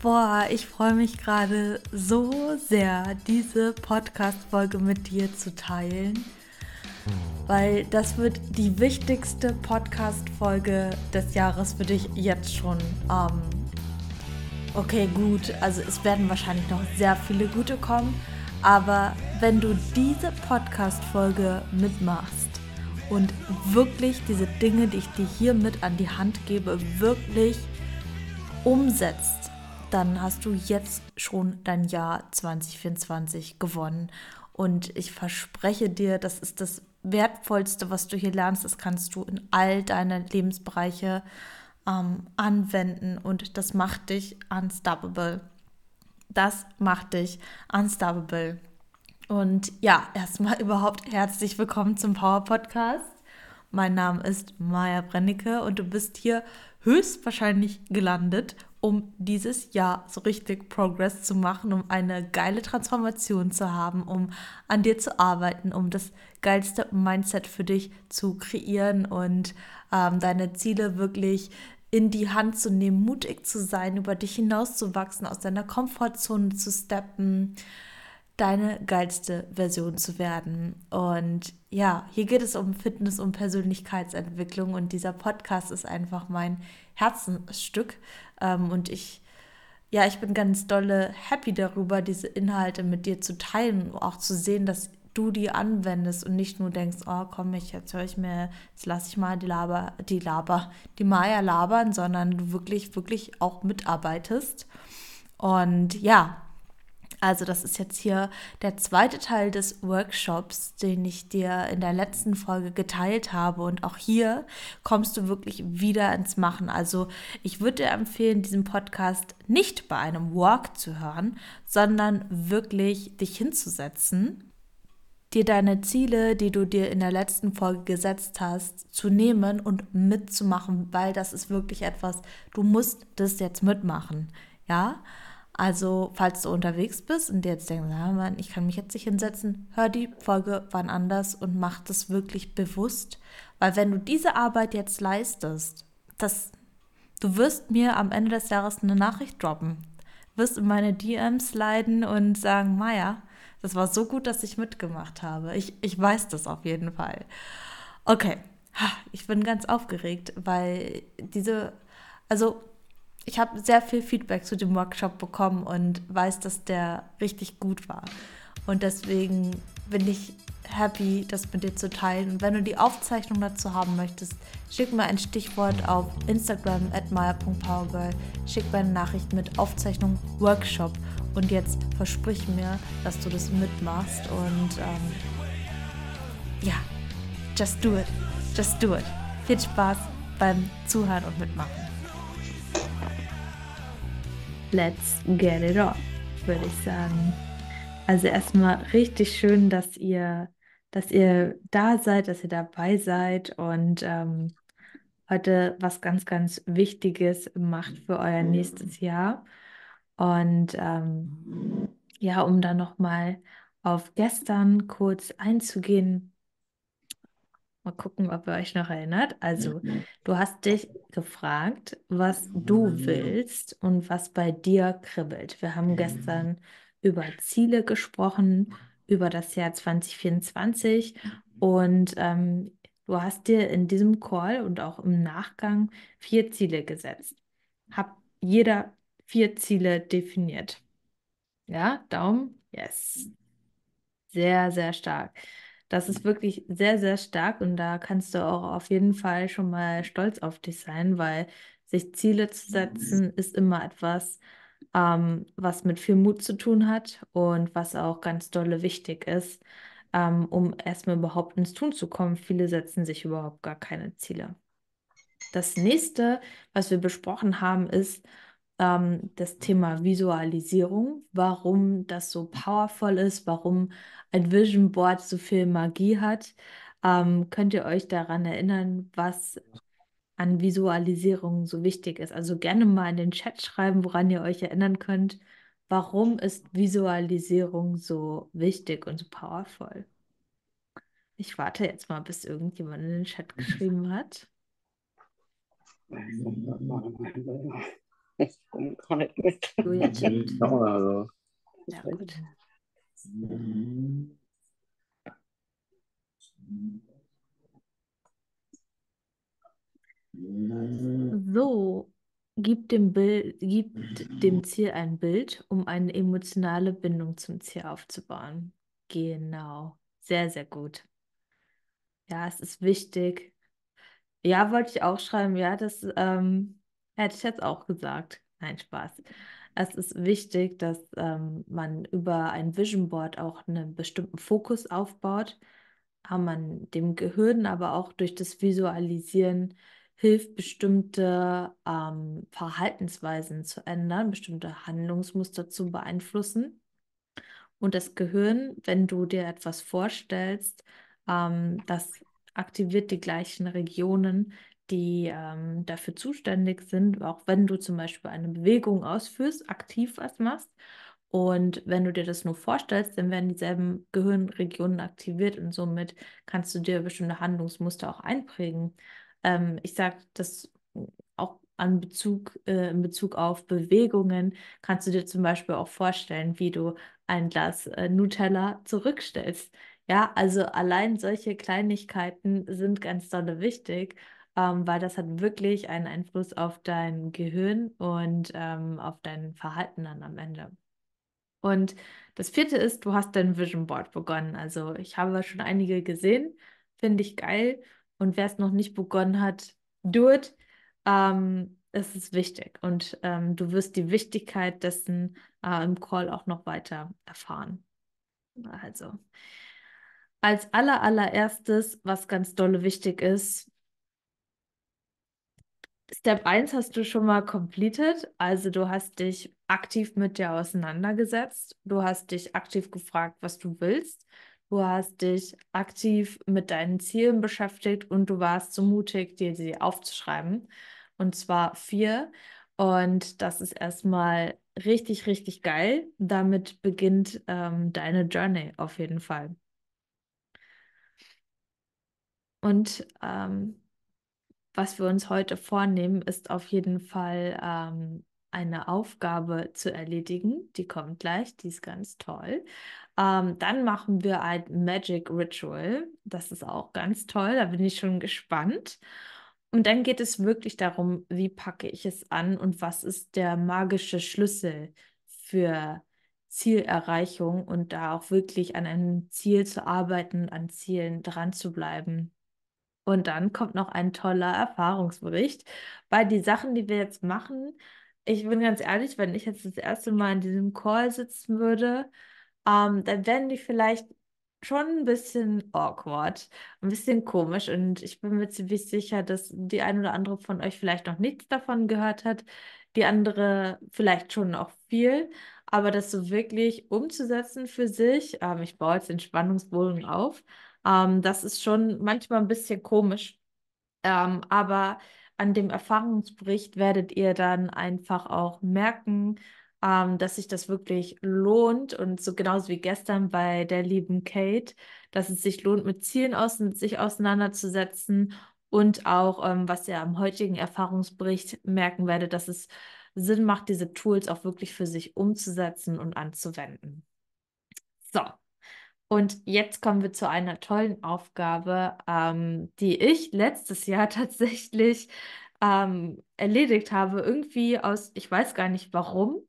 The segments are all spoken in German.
Boah, ich freue mich gerade so sehr, diese Podcast-Folge mit dir zu teilen, weil das wird die wichtigste Podcast-Folge des Jahres für dich jetzt schon. Ähm, okay, gut, also es werden wahrscheinlich noch sehr viele gute kommen, aber wenn du diese Podcast-Folge mitmachst und wirklich diese Dinge, die ich dir hier mit an die Hand gebe, wirklich umsetzt, dann hast du jetzt schon dein Jahr 2024 gewonnen. Und ich verspreche dir, das ist das Wertvollste, was du hier lernst. Das kannst du in all deine Lebensbereiche ähm, anwenden und das macht dich unstoppable. Das macht dich unstoppable. Und ja, erstmal überhaupt herzlich willkommen zum Power Podcast. Mein Name ist Maja Brennecke und du bist hier höchstwahrscheinlich gelandet, um dieses Jahr so richtig Progress zu machen, um eine geile Transformation zu haben, um an dir zu arbeiten, um das geilste Mindset für dich zu kreieren und ähm, deine Ziele wirklich in die Hand zu nehmen, mutig zu sein, über dich hinauszuwachsen, aus deiner Komfortzone zu steppen, deine geilste Version zu werden. Und ja, hier geht es um Fitness und Persönlichkeitsentwicklung und dieser Podcast ist einfach mein Herzensstück. Ähm, und ich, ja, ich bin ganz dolle happy darüber, diese Inhalte mit dir zu teilen auch zu sehen, dass du die anwendest und nicht nur denkst, oh komm, ich, jetzt höre ich mir, jetzt lasse ich mal die Laber, die Laber, die Maya labern, sondern du wirklich, wirklich auch mitarbeitest. Und ja, also das ist jetzt hier der zweite Teil des Workshops, den ich dir in der letzten Folge geteilt habe. Und auch hier kommst du wirklich wieder ins Machen. Also ich würde dir empfehlen, diesen Podcast nicht bei einem Walk zu hören, sondern wirklich dich hinzusetzen dir deine Ziele, die du dir in der letzten Folge gesetzt hast, zu nehmen und mitzumachen, weil das ist wirklich etwas, du musst das jetzt mitmachen. Ja, also, falls du unterwegs bist und dir jetzt denkst, na Mann, ich kann mich jetzt nicht hinsetzen, hör die Folge wann anders und mach das wirklich bewusst. Weil wenn du diese Arbeit jetzt leistest, das, du wirst mir am Ende des Jahres eine Nachricht droppen, wirst in meine DMs leiden und sagen, Maja, das war so gut, dass ich mitgemacht habe. Ich, ich weiß das auf jeden Fall. Okay, ich bin ganz aufgeregt, weil diese, also ich habe sehr viel Feedback zu dem Workshop bekommen und weiß, dass der richtig gut war. Und deswegen bin ich happy, das mit dir zu teilen. Und wenn du die Aufzeichnung dazu haben möchtest, schick mir ein Stichwort auf Instagram at maya.powergirl. Schick mir eine Nachricht mit Aufzeichnung Workshop. Und jetzt versprich mir, dass du das mitmachst. Und ähm, ja, just do it. Just do it. Viel Spaß beim Zuhören und Mitmachen. Let's get it on, würde ich sagen. Also erstmal richtig schön, dass ihr, dass ihr da seid, dass ihr dabei seid und ähm, heute was ganz, ganz Wichtiges macht für euer nächstes Jahr. Und ähm, ja, um dann nochmal auf gestern kurz einzugehen, Mal gucken, ob ihr euch noch erinnert. Also, du hast dich gefragt, was du willst und was bei dir kribbelt. Wir haben gestern über Ziele gesprochen, über das Jahr 2024 und ähm, du hast dir in diesem Call und auch im Nachgang vier Ziele gesetzt. Hab jeder vier Ziele definiert. Ja, Daumen? Yes. Sehr, sehr stark. Das ist wirklich sehr, sehr stark und da kannst du auch auf jeden Fall schon mal stolz auf dich sein, weil sich Ziele zu setzen ist immer etwas, ähm, was mit viel Mut zu tun hat und was auch ganz dolle wichtig ist, ähm, um erstmal überhaupt ins Tun zu kommen. Viele setzen sich überhaupt gar keine Ziele. Das nächste, was wir besprochen haben, ist, ähm, das Thema Visualisierung, warum das so powerful ist, warum ein Vision Board so viel Magie hat. Ähm, könnt ihr euch daran erinnern, was an Visualisierung so wichtig ist? Also gerne mal in den Chat schreiben, woran ihr euch erinnern könnt. Warum ist Visualisierung so wichtig und so powerful? Ich warte jetzt mal, bis irgendjemand in den Chat geschrieben hat. Ich komme gar nicht mit. Julia tippt. Also, Ja, gut. So, gib dem Bild, gibt dem Ziel ein Bild, um eine emotionale Bindung zum Ziel aufzubauen. Genau. Sehr, sehr gut. Ja, es ist wichtig. Ja, wollte ich auch schreiben. Ja, das ähm, hätte ich jetzt auch gesagt. Nein, Spaß. Es ist wichtig, dass ähm, man über ein Vision Board auch einen bestimmten Fokus aufbaut, haben man dem Gehirn aber auch durch das Visualisieren hilft, bestimmte ähm, Verhaltensweisen zu ändern, bestimmte Handlungsmuster zu beeinflussen. Und das Gehirn, wenn du dir etwas vorstellst, ähm, das aktiviert die gleichen Regionen, die ähm, dafür zuständig sind, auch wenn du zum Beispiel eine Bewegung ausführst, aktiv was machst. Und wenn du dir das nur vorstellst, dann werden dieselben Gehirnregionen aktiviert und somit kannst du dir bestimmte Handlungsmuster auch einprägen. Ähm, ich sage das auch an Bezug, äh, in Bezug auf Bewegungen, kannst du dir zum Beispiel auch vorstellen, wie du ein Glas äh, Nutella zurückstellst. Ja, also allein solche Kleinigkeiten sind ganz dolle wichtig, ähm, weil das hat wirklich einen Einfluss auf dein Gehirn und ähm, auf dein Verhalten dann am Ende. Und das vierte ist, du hast dein Vision Board begonnen. Also ich habe schon einige gesehen, finde ich geil. Und wer es noch nicht begonnen hat, do it. Ähm, es ist wichtig und ähm, du wirst die Wichtigkeit dessen äh, im Call auch noch weiter erfahren. Also, als aller, allererstes, was ganz dolle wichtig ist, Step 1 hast du schon mal completed, also du hast dich aktiv mit dir auseinandergesetzt, du hast dich aktiv gefragt, was du willst, du hast dich aktiv mit deinen Zielen beschäftigt und du warst so mutig, dir sie aufzuschreiben, und zwar vier. Und das ist erstmal richtig, richtig geil. Damit beginnt ähm, deine Journey auf jeden Fall. Und ähm, was wir uns heute vornehmen, ist auf jeden Fall ähm, eine Aufgabe zu erledigen. Die kommt gleich, die ist ganz toll. Ähm, dann machen wir ein Magic Ritual. Das ist auch ganz toll, da bin ich schon gespannt. Und dann geht es wirklich darum, wie packe ich es an und was ist der magische Schlüssel für Zielerreichung und da auch wirklich an einem Ziel zu arbeiten, an Zielen dran zu bleiben. Und dann kommt noch ein toller Erfahrungsbericht, weil die Sachen, die wir jetzt machen, ich bin ganz ehrlich, wenn ich jetzt das erste Mal in diesem Call sitzen würde, ähm, dann werden die vielleicht schon ein bisschen awkward, ein bisschen komisch. Und ich bin mir ziemlich sicher, dass die ein oder andere von euch vielleicht noch nichts davon gehört hat, die andere vielleicht schon auch viel, aber das so wirklich umzusetzen für sich, ähm, ich baue jetzt den Spannungsbogen auf, ähm, das ist schon manchmal ein bisschen komisch, ähm, aber an dem Erfahrungsbericht werdet ihr dann einfach auch merken, ähm, dass sich das wirklich lohnt und so genauso wie gestern bei der lieben Kate, dass es sich lohnt, mit Zielen aus sich auseinanderzusetzen und auch, ähm, was ihr am heutigen Erfahrungsbericht merken werdet, dass es Sinn macht, diese Tools auch wirklich für sich umzusetzen und anzuwenden. So. Und jetzt kommen wir zu einer tollen Aufgabe, ähm, die ich letztes Jahr tatsächlich ähm, erledigt habe. Irgendwie aus, ich weiß gar nicht warum,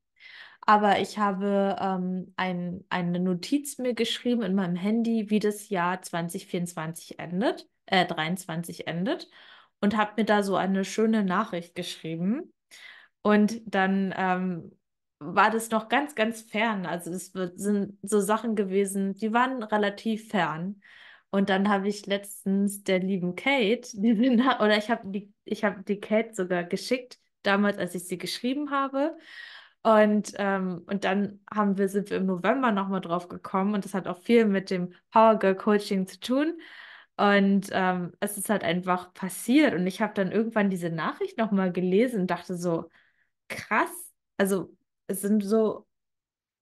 aber ich habe ähm, ein, eine Notiz mir geschrieben in meinem Handy, wie das Jahr 2024 endet, äh, 23 endet und habe mir da so eine schöne Nachricht geschrieben. Und dann ähm, war das noch ganz, ganz fern. Also es sind so Sachen gewesen, die waren relativ fern. Und dann habe ich letztens der lieben Kate, oder ich habe die, ich die Kate sogar geschickt, damals, als ich sie geschrieben habe. Und, ähm, und dann haben wir, sind wir im November nochmal drauf gekommen und das hat auch viel mit dem Power Girl Coaching zu tun. Und ähm, es ist halt einfach passiert. Und ich habe dann irgendwann diese Nachricht nochmal gelesen und dachte so, krass. Also es sind so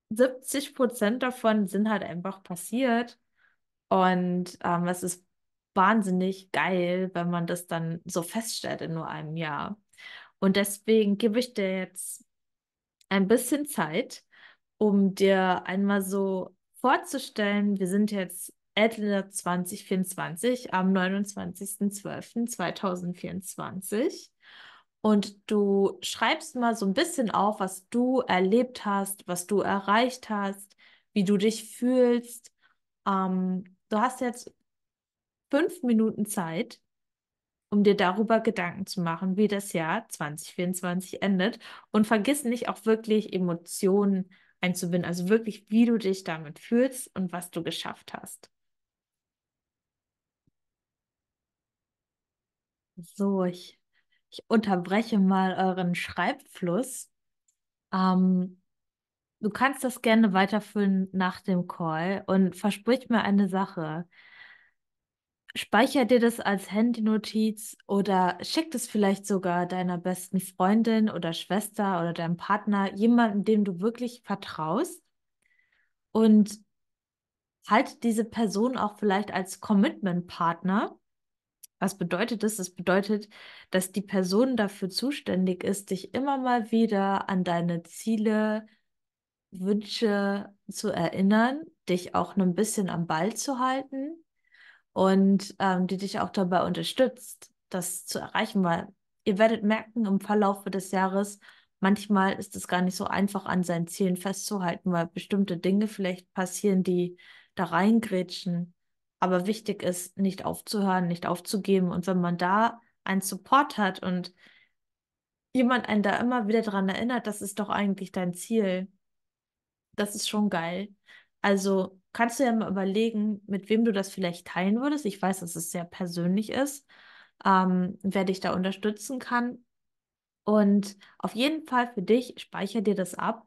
70 Prozent davon sind halt einfach passiert. Und ähm, es ist wahnsinnig geil, wenn man das dann so feststellt in nur einem Jahr. Und deswegen gebe ich dir jetzt ein bisschen Zeit, um dir einmal so vorzustellen, wir sind jetzt Ende 2024 am 29.12.2024 und du schreibst mal so ein bisschen auf, was du erlebt hast, was du erreicht hast, wie du dich fühlst. Ähm, du hast jetzt fünf Minuten Zeit, um dir darüber Gedanken zu machen, wie das Jahr 2024 endet. Und vergiss nicht auch wirklich Emotionen einzubinden, also wirklich, wie du dich damit fühlst und was du geschafft hast. So, ich, ich unterbreche mal euren Schreibfluss. Ähm, du kannst das gerne weiterführen nach dem Call und versprich mir eine Sache. Speicher dir das als Handynotiz oder schick es vielleicht sogar deiner besten Freundin oder Schwester oder deinem Partner, jemandem, dem du wirklich vertraust. Und halt diese Person auch vielleicht als Commitment-Partner. Was bedeutet das? Das bedeutet, dass die Person dafür zuständig ist, dich immer mal wieder an deine Ziele, Wünsche zu erinnern, dich auch ein bisschen am Ball zu halten und ähm, die dich auch dabei unterstützt, das zu erreichen, weil ihr werdet merken im Verlauf des Jahres, manchmal ist es gar nicht so einfach, an seinen Zielen festzuhalten, weil bestimmte Dinge vielleicht passieren, die da reingrätschen. Aber wichtig ist, nicht aufzuhören, nicht aufzugeben. Und wenn man da einen Support hat und jemand einen da immer wieder daran erinnert, das ist doch eigentlich dein Ziel, das ist schon geil. Also kannst du ja mal überlegen, mit wem du das vielleicht teilen würdest. Ich weiß, dass es sehr persönlich ist, ähm, wer dich da unterstützen kann. Und auf jeden Fall für dich, speicher dir das ab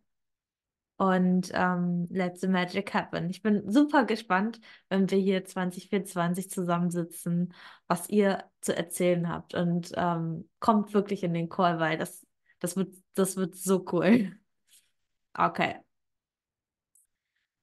und ähm, let the magic happen. Ich bin super gespannt, wenn wir hier 2024 zusammensitzen, was ihr zu erzählen habt. Und ähm, kommt wirklich in den Call, weil das, das, wird, das wird so cool. Okay.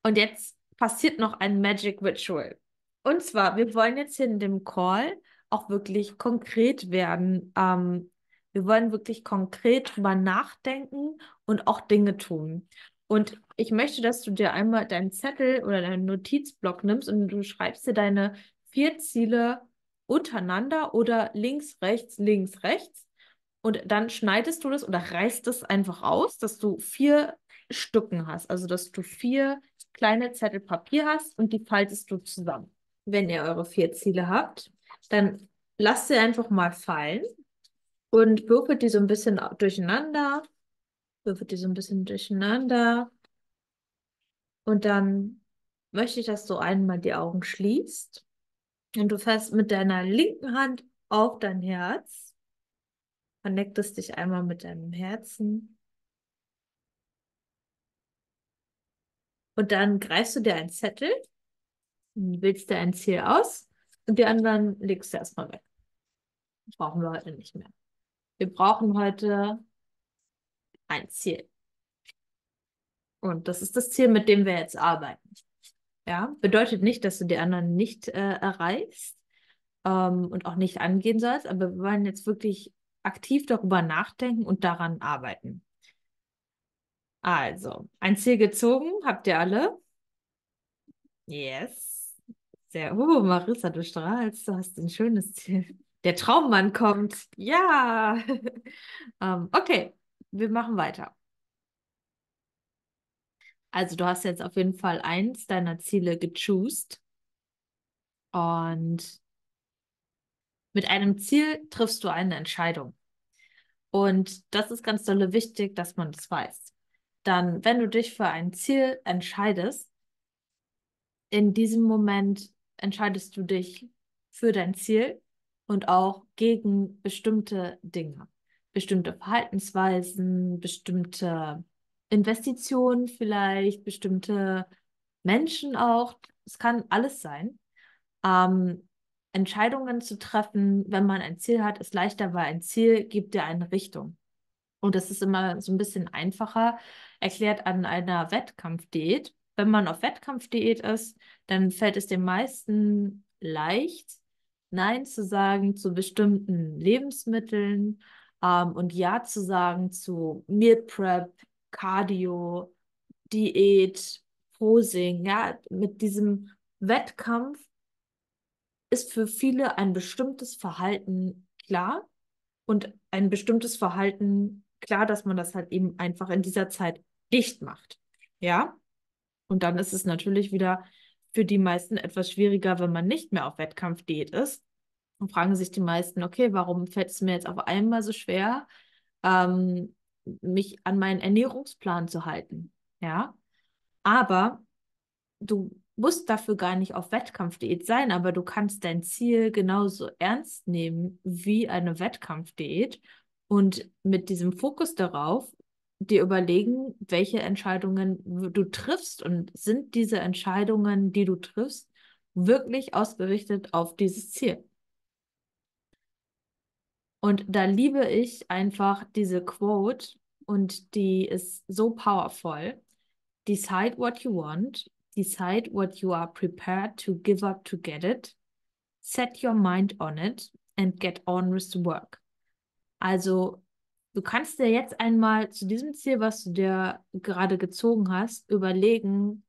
Und jetzt passiert noch ein Magic Ritual. Und zwar, wir wollen jetzt hier in dem Call auch wirklich konkret werden. Ähm, wir wollen wirklich konkret drüber nachdenken und auch Dinge tun. Und ich möchte, dass du dir einmal deinen Zettel oder deinen Notizblock nimmst und du schreibst dir deine vier Ziele untereinander oder links, rechts, links, rechts. Und dann schneidest du das oder reißt es einfach aus, dass du vier Stücken hast. Also, dass du vier kleine Zettel Papier hast und die faltest du zusammen. Wenn ihr eure vier Ziele habt, dann lasst sie einfach mal fallen und würfelt die so ein bisschen durcheinander. Würfelt die so ein bisschen durcheinander. Und dann möchte ich, dass du einmal die Augen schließt und du fährst mit deiner linken Hand auf dein Herz. Connectest dich einmal mit deinem Herzen. Und dann greifst du dir einen Zettel, wählst dir ein Ziel aus und die anderen legst du erstmal weg. brauchen wir heute nicht mehr. Wir brauchen heute ein Ziel. Und das ist das Ziel, mit dem wir jetzt arbeiten. Ja, bedeutet nicht, dass du die anderen nicht äh, erreichst ähm, und auch nicht angehen sollst, aber wir wollen jetzt wirklich aktiv darüber nachdenken und daran arbeiten. Also, ein Ziel gezogen, habt ihr alle? Yes. Sehr, oh, Marissa, du strahlst, du hast ein schönes Ziel. Der Traummann kommt. Ja. ähm, okay, wir machen weiter. Also, du hast jetzt auf jeden Fall eins deiner Ziele gechoost. Und mit einem Ziel triffst du eine Entscheidung. Und das ist ganz dolle wichtig, dass man das weiß dann, wenn du dich für ein Ziel entscheidest, in diesem Moment entscheidest du dich für dein Ziel und auch gegen bestimmte Dinge, bestimmte Verhaltensweisen, bestimmte Investitionen vielleicht, bestimmte Menschen auch. Es kann alles sein. Ähm, Entscheidungen zu treffen, wenn man ein Ziel hat, ist leichter, weil ein Ziel gibt dir eine Richtung. Und das ist immer so ein bisschen einfacher erklärt an einer Wettkampfdiät. Wenn man auf Wettkampfdiät ist, dann fällt es den meisten leicht, Nein zu sagen zu bestimmten Lebensmitteln ähm, und Ja zu sagen zu Meal Prep, Cardio, Diät, Posing, ja, mit diesem Wettkampf ist für viele ein bestimmtes Verhalten klar und ein bestimmtes Verhalten klar, dass man das halt eben einfach in dieser Zeit nicht macht. Ja? Und dann ist es natürlich wieder für die meisten etwas schwieriger, wenn man nicht mehr auf Wettkampfdiät ist. Und fragen sich die meisten, okay, warum fällt es mir jetzt auf einmal so schwer, ähm, mich an meinen Ernährungsplan zu halten? Ja. Aber du musst dafür gar nicht auf Wettkampfdiät sein, aber du kannst dein Ziel genauso ernst nehmen wie eine Wettkampfdiät und mit diesem Fokus darauf dir überlegen, welche Entscheidungen du triffst und sind diese Entscheidungen, die du triffst, wirklich ausgerichtet auf dieses Ziel. Und da liebe ich einfach diese Quote und die ist so powerful. Decide what you want, decide what you are prepared to give up to get it, set your mind on it and get on with the work. Also du kannst dir jetzt einmal zu diesem Ziel, was du dir gerade gezogen hast, überlegen,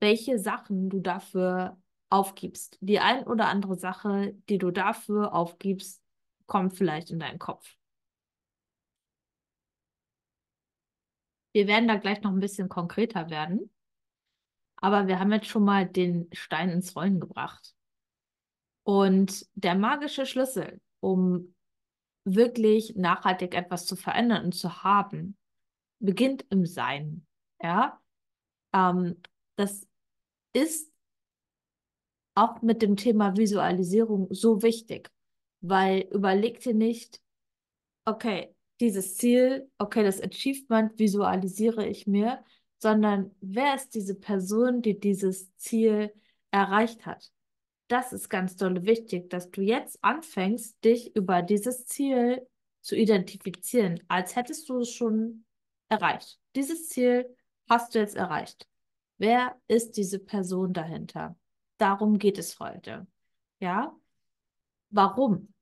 welche Sachen du dafür aufgibst. Die ein oder andere Sache, die du dafür aufgibst, kommt vielleicht in deinen Kopf. Wir werden da gleich noch ein bisschen konkreter werden. Aber wir haben jetzt schon mal den Stein ins Rollen gebracht. Und der magische Schlüssel, um wirklich nachhaltig etwas zu verändern und zu haben, beginnt im Sein. Ja, ähm, das ist auch mit dem Thema Visualisierung so wichtig, weil überleg dir nicht, okay, dieses Ziel, okay, das Achievement visualisiere ich mir, sondern wer ist diese Person, die dieses Ziel erreicht hat? das ist ganz doll wichtig, dass du jetzt anfängst, dich über dieses Ziel zu identifizieren, als hättest du es schon erreicht. Dieses Ziel hast du jetzt erreicht. Wer ist diese Person dahinter? Darum geht es heute. Ja? Warum?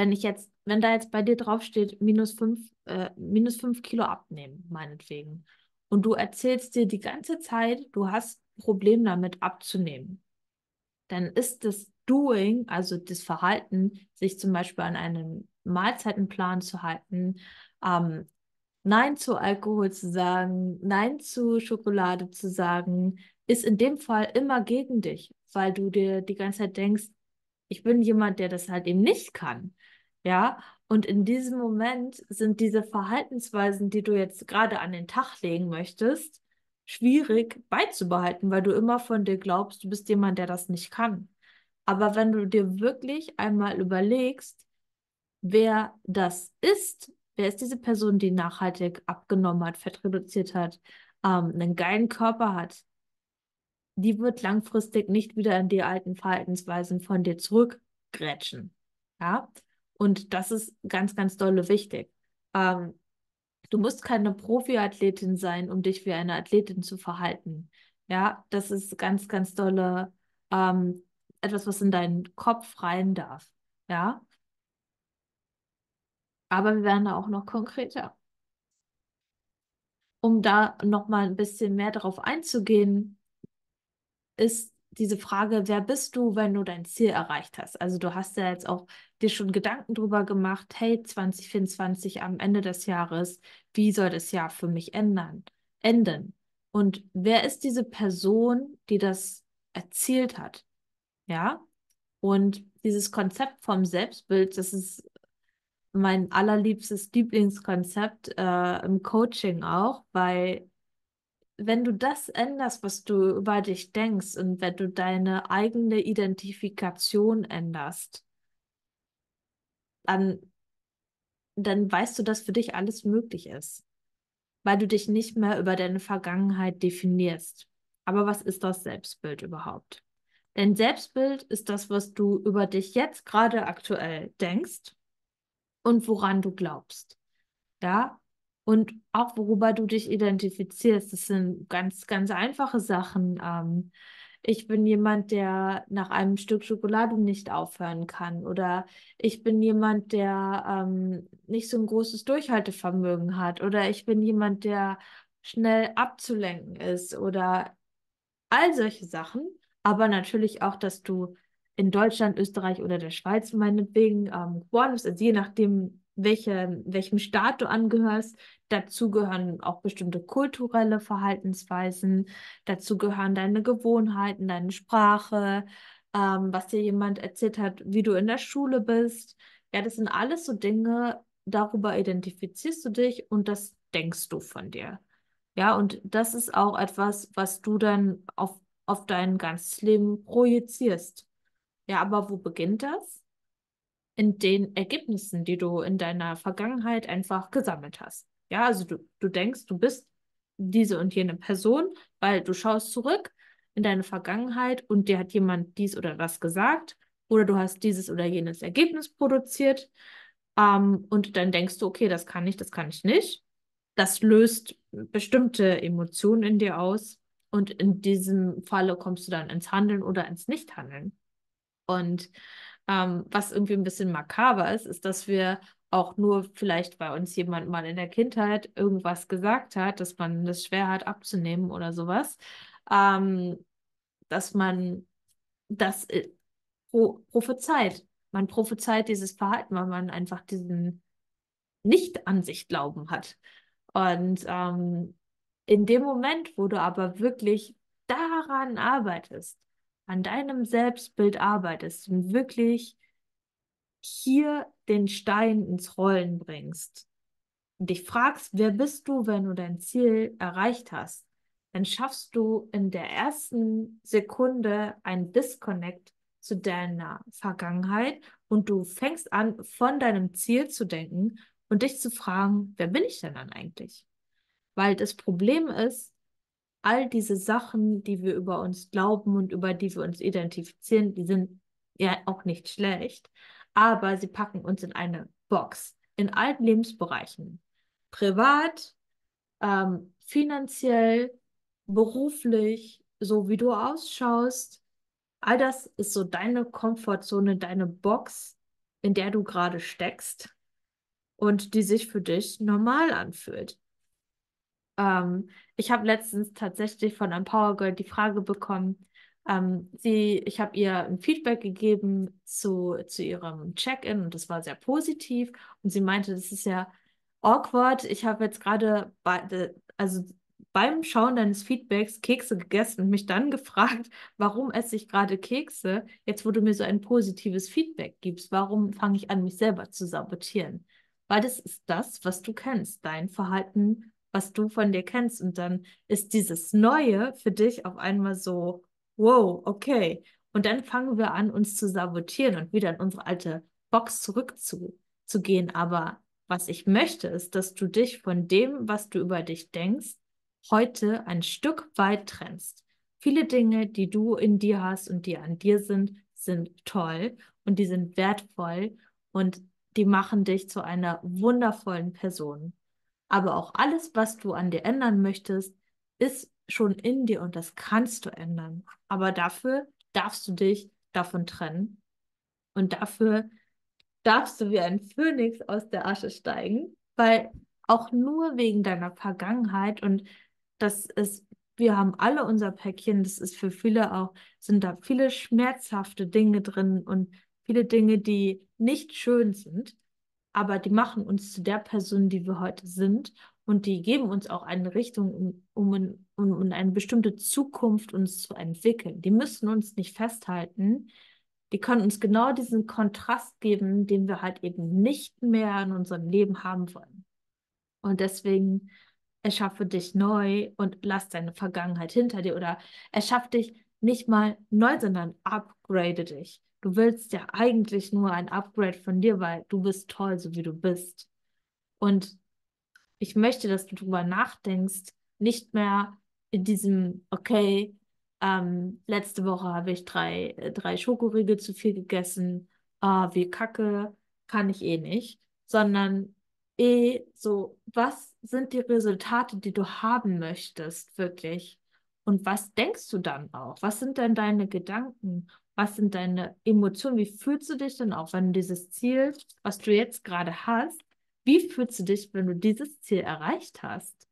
Wenn ich jetzt, wenn da jetzt bei dir draufsteht, minus fünf, äh, minus fünf Kilo abnehmen, meinetwegen, und du erzählst dir die ganze Zeit, du hast ein Problem damit abzunehmen, dann ist das Doing, also das Verhalten, sich zum Beispiel an einen Mahlzeitenplan zu halten, ähm, Nein zu Alkohol zu sagen, Nein zu Schokolade zu sagen, ist in dem Fall immer gegen dich, weil du dir die ganze Zeit denkst, ich bin jemand, der das halt eben nicht kann. Ja, und in diesem Moment sind diese Verhaltensweisen, die du jetzt gerade an den Tag legen möchtest, schwierig beizubehalten, weil du immer von dir glaubst, du bist jemand, der das nicht kann. Aber wenn du dir wirklich einmal überlegst, wer das ist, wer ist diese Person, die nachhaltig abgenommen hat, Fett reduziert hat, ähm, einen geilen Körper hat, die wird langfristig nicht wieder in die alten Verhaltensweisen von dir zurückgrätschen. Ja, und das ist ganz, ganz dolle wichtig. Ähm, Du musst keine Profiathletin sein, um dich wie eine Athletin zu verhalten. Ja, das ist ganz, ganz dolle, ähm, etwas, was in deinen Kopf rein darf. Ja. Aber wir werden da auch noch konkreter. Um da nochmal ein bisschen mehr darauf einzugehen, ist diese Frage, wer bist du, wenn du dein Ziel erreicht hast? Also du hast ja jetzt auch dir schon Gedanken drüber gemacht, hey, 2024 am Ende des Jahres, wie soll das Jahr für mich ändern, enden? Und wer ist diese Person, die das erzielt hat? Ja? Und dieses Konzept vom Selbstbild, das ist mein allerliebstes Lieblingskonzept äh, im Coaching auch, weil wenn du das änderst, was du über dich denkst und wenn du deine eigene Identifikation änderst, dann, dann weißt du, dass für dich alles möglich ist, weil du dich nicht mehr über deine Vergangenheit definierst. Aber was ist das Selbstbild überhaupt? Dein Selbstbild ist das, was du über dich jetzt gerade aktuell denkst und woran du glaubst. Ja, und auch worüber du dich identifizierst. Das sind ganz, ganz einfache Sachen. Ähm, ich bin jemand, der nach einem Stück Schokolade nicht aufhören kann. Oder ich bin jemand, der ähm, nicht so ein großes Durchhaltevermögen hat. Oder ich bin jemand, der schnell abzulenken ist. Oder all solche Sachen. Aber natürlich auch, dass du in Deutschland, Österreich oder der Schweiz meinetwegen ähm, geboren bist, also je nachdem, welche, welchem Staat du angehörst. Dazu gehören auch bestimmte kulturelle Verhaltensweisen, dazu gehören deine Gewohnheiten, deine Sprache, ähm, was dir jemand erzählt hat, wie du in der Schule bist. Ja, das sind alles so Dinge, darüber identifizierst du dich und das denkst du von dir. Ja, und das ist auch etwas, was du dann auf, auf dein ganzes Leben projizierst. Ja, aber wo beginnt das? In den Ergebnissen, die du in deiner Vergangenheit einfach gesammelt hast. Ja, also du, du denkst, du bist diese und jene Person, weil du schaust zurück in deine Vergangenheit und dir hat jemand dies oder das gesagt oder du hast dieses oder jenes Ergebnis produziert ähm, und dann denkst du, okay, das kann ich, das kann ich nicht. Das löst bestimmte Emotionen in dir aus und in diesem Falle kommst du dann ins Handeln oder ins Nichthandeln. Und ähm, was irgendwie ein bisschen makaber ist, ist, dass wir auch nur vielleicht bei uns jemand mal in der Kindheit irgendwas gesagt hat, dass man das schwer hat abzunehmen oder sowas, ähm, dass man das äh, pro prophezeit. Man prophezeit dieses Verhalten, weil man einfach diesen nicht an sich glauben hat. Und ähm, in dem Moment, wo du aber wirklich daran arbeitest, an deinem Selbstbild arbeitest und wirklich hier den Stein ins Rollen bringst und dich fragst, wer bist du, wenn du dein Ziel erreicht hast, dann schaffst du in der ersten Sekunde ein Disconnect zu deiner Vergangenheit und du fängst an, von deinem Ziel zu denken und dich zu fragen, wer bin ich denn dann eigentlich? Weil das Problem ist, all diese Sachen, die wir über uns glauben und über die wir uns identifizieren, die sind ja auch nicht schlecht, aber sie packen uns in eine Box in allen Lebensbereichen. Privat, ähm, finanziell, beruflich, so wie du ausschaust. All das ist so deine Komfortzone, deine Box, in der du gerade steckst und die sich für dich normal anfühlt. Ähm, ich habe letztens tatsächlich von Empower Girl die Frage bekommen, ähm, sie, ich habe ihr ein Feedback gegeben zu, zu ihrem Check-in und das war sehr positiv. Und sie meinte, das ist ja awkward. Ich habe jetzt gerade bei, also beim Schauen deines Feedbacks Kekse gegessen und mich dann gefragt, warum esse ich gerade Kekse, jetzt wo du mir so ein positives Feedback gibst, warum fange ich an, mich selber zu sabotieren? Weil das ist das, was du kennst, dein Verhalten was du von dir kennst. Und dann ist dieses Neue für dich auf einmal so, wow, okay. Und dann fangen wir an, uns zu sabotieren und wieder in unsere alte Box zurückzugehen. Aber was ich möchte, ist, dass du dich von dem, was du über dich denkst, heute ein Stück weit trennst. Viele Dinge, die du in dir hast und die an dir sind, sind toll und die sind wertvoll und die machen dich zu einer wundervollen Person. Aber auch alles, was du an dir ändern möchtest, ist schon in dir und das kannst du ändern. Aber dafür darfst du dich davon trennen. Und dafür darfst du wie ein Phönix aus der Asche steigen, weil auch nur wegen deiner Vergangenheit und das ist, wir haben alle unser Päckchen, das ist für viele auch, sind da viele schmerzhafte Dinge drin und viele Dinge, die nicht schön sind aber die machen uns zu der Person, die wir heute sind und die geben uns auch eine Richtung, um, in, um in eine bestimmte Zukunft uns zu entwickeln. Die müssen uns nicht festhalten. Die können uns genau diesen Kontrast geben, den wir halt eben nicht mehr in unserem Leben haben wollen. Und deswegen erschaffe dich neu und lass deine Vergangenheit hinter dir oder erschaffe dich nicht mal neu, sondern upgrade dich. Du willst ja eigentlich nur ein Upgrade von dir, weil du bist toll, so wie du bist. Und ich möchte, dass du darüber nachdenkst, nicht mehr in diesem, okay, ähm, letzte Woche habe ich drei, drei Schokoriegel zu viel gegessen, ah, wie kacke, kann ich eh nicht, sondern eh so, was sind die Resultate, die du haben möchtest, wirklich? Und was denkst du dann auch? Was sind denn deine Gedanken? Was sind deine Emotionen? Wie fühlst du dich denn auch, wenn du dieses Ziel, was du jetzt gerade hast, wie fühlst du dich, wenn du dieses Ziel erreicht hast?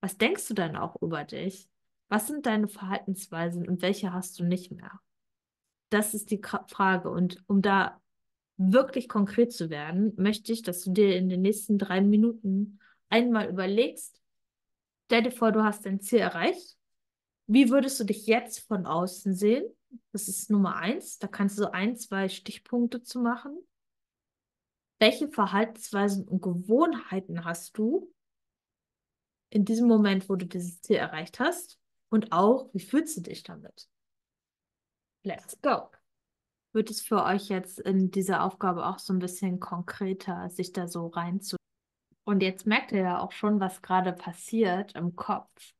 Was denkst du dann auch über dich? Was sind deine Verhaltensweisen und welche hast du nicht mehr? Das ist die Frage. Und um da wirklich konkret zu werden, möchte ich, dass du dir in den nächsten drei Minuten einmal überlegst, stell dir vor, du hast dein Ziel erreicht. Wie würdest du dich jetzt von außen sehen? Das ist Nummer eins. Da kannst du so ein, zwei Stichpunkte zu machen. Welche Verhaltensweisen und Gewohnheiten hast du in diesem Moment, wo du dieses Ziel erreicht hast? Und auch, wie fühlst du dich damit? Let's go. Wird es für euch jetzt in dieser Aufgabe auch so ein bisschen konkreter, sich da so reinzu. Und jetzt merkt ihr ja auch schon, was gerade passiert im Kopf.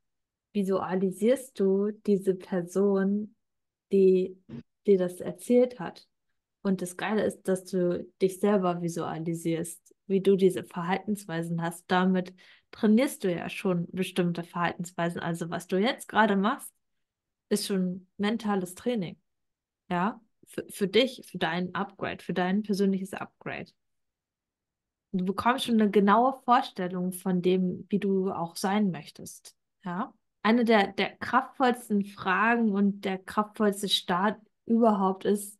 Visualisierst du diese Person, die dir das erzählt hat? Und das Geile ist, dass du dich selber visualisierst, wie du diese Verhaltensweisen hast. Damit trainierst du ja schon bestimmte Verhaltensweisen. Also was du jetzt gerade machst, ist schon mentales Training. Ja, für, für dich, für dein Upgrade, für dein persönliches Upgrade. Du bekommst schon eine genaue Vorstellung von dem, wie du auch sein möchtest. Ja. Eine der, der kraftvollsten Fragen und der kraftvollste Start überhaupt ist,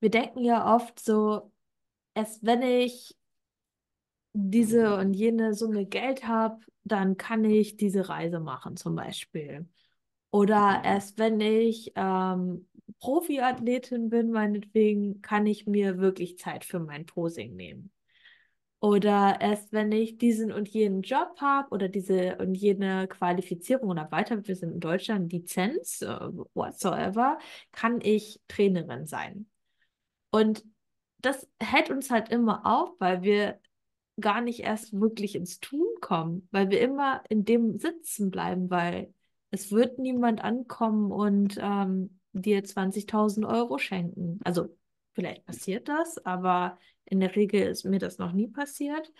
wir denken ja oft so, erst wenn ich diese und jene Summe Geld habe, dann kann ich diese Reise machen, zum Beispiel. Oder erst wenn ich ähm, Profiathletin bin, meinetwegen, kann ich mir wirklich Zeit für mein Posing nehmen. Oder erst wenn ich diesen und jenen Job habe oder diese und jene Qualifizierung oder weiter, wir sind in Deutschland, Lizenz, uh, whatsoever, kann ich Trainerin sein. Und das hält uns halt immer auf, weil wir gar nicht erst wirklich ins Tun kommen, weil wir immer in dem sitzen bleiben, weil es wird niemand ankommen und ähm, dir 20.000 Euro schenken. Also vielleicht passiert das, aber in der Regel ist mir das noch nie passiert.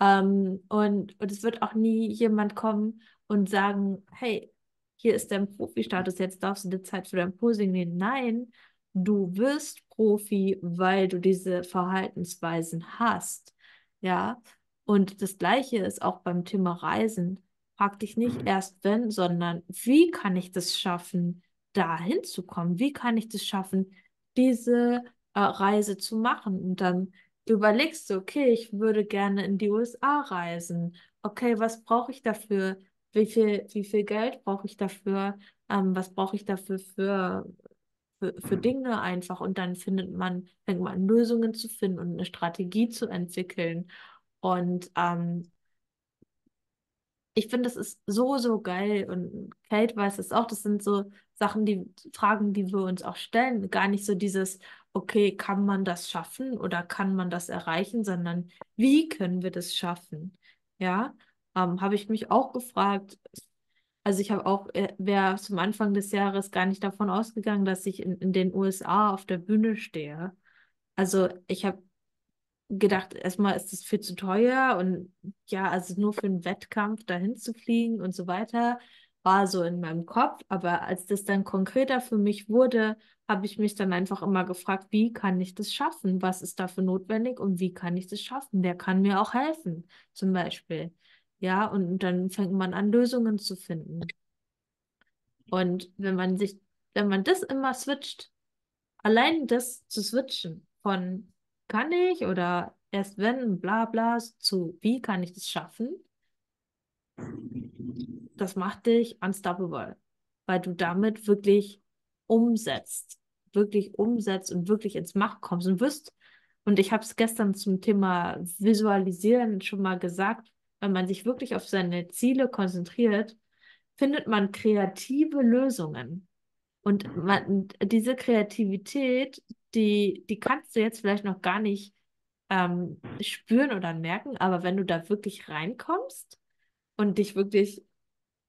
Ähm, und, und es wird auch nie jemand kommen und sagen, hey, hier ist dein Profi-Status, jetzt darfst du dir Zeit für dein Posing nehmen. Nein, du wirst Profi, weil du diese Verhaltensweisen hast. Ja, und das Gleiche ist auch beim Thema Reisen. Frag dich nicht erst wenn, sondern wie kann ich das schaffen, da hinzukommen? Wie kann ich das schaffen, diese äh, Reise zu machen? Und dann überlegst du, okay, ich würde gerne in die USA reisen. Okay, was brauche ich dafür? Wie viel, wie viel Geld brauche ich dafür? Ähm, was brauche ich dafür für, für, für Dinge einfach? Und dann findet man, fängt man an, Lösungen zu finden und eine Strategie zu entwickeln. Und ähm, ich finde, das ist so, so geil. Und Kate weiß es auch. Das sind so Sachen, die Fragen, die wir uns auch stellen. Gar nicht so dieses, okay, kann man das schaffen oder kann man das erreichen, sondern wie können wir das schaffen? Ja, ähm, habe ich mich auch gefragt. Also ich habe auch, äh, wäre zum Anfang des Jahres gar nicht davon ausgegangen, dass ich in, in den USA auf der Bühne stehe. Also ich habe gedacht, erstmal ist es viel zu teuer und ja, also nur für einen Wettkampf dahin zu fliegen und so weiter, war so in meinem Kopf. Aber als das dann konkreter für mich wurde, habe ich mich dann einfach immer gefragt, wie kann ich das schaffen? Was ist dafür notwendig und wie kann ich das schaffen? Wer kann mir auch helfen, zum Beispiel? Ja, und dann fängt man an, Lösungen zu finden. Und wenn man sich, wenn man das immer switcht, allein das zu switchen von kann ich oder erst wenn, bla bla, zu wie kann ich das schaffen, das macht dich unstoppable, weil du damit wirklich umsetzt, wirklich umsetzt und wirklich ins Macht kommst und wirst. Und ich habe es gestern zum Thema Visualisieren schon mal gesagt, wenn man sich wirklich auf seine Ziele konzentriert, findet man kreative Lösungen. Und man, diese Kreativität, die, die kannst du jetzt vielleicht noch gar nicht ähm, spüren oder merken, aber wenn du da wirklich reinkommst und dich wirklich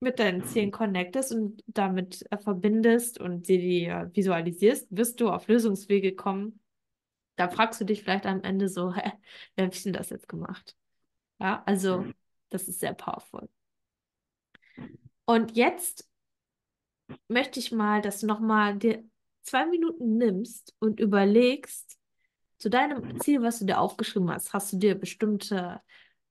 mit deinen Zielen connectest und damit äh, verbindest und sie dir visualisierst, wirst du auf Lösungswege kommen. Da fragst du dich vielleicht am Ende so, hä, wer hat denn das jetzt gemacht? Ja, also das ist sehr powerful. Und jetzt möchte ich mal, dass du nochmal dir zwei Minuten nimmst und überlegst, zu deinem Ziel, was du dir aufgeschrieben hast, hast du dir bestimmte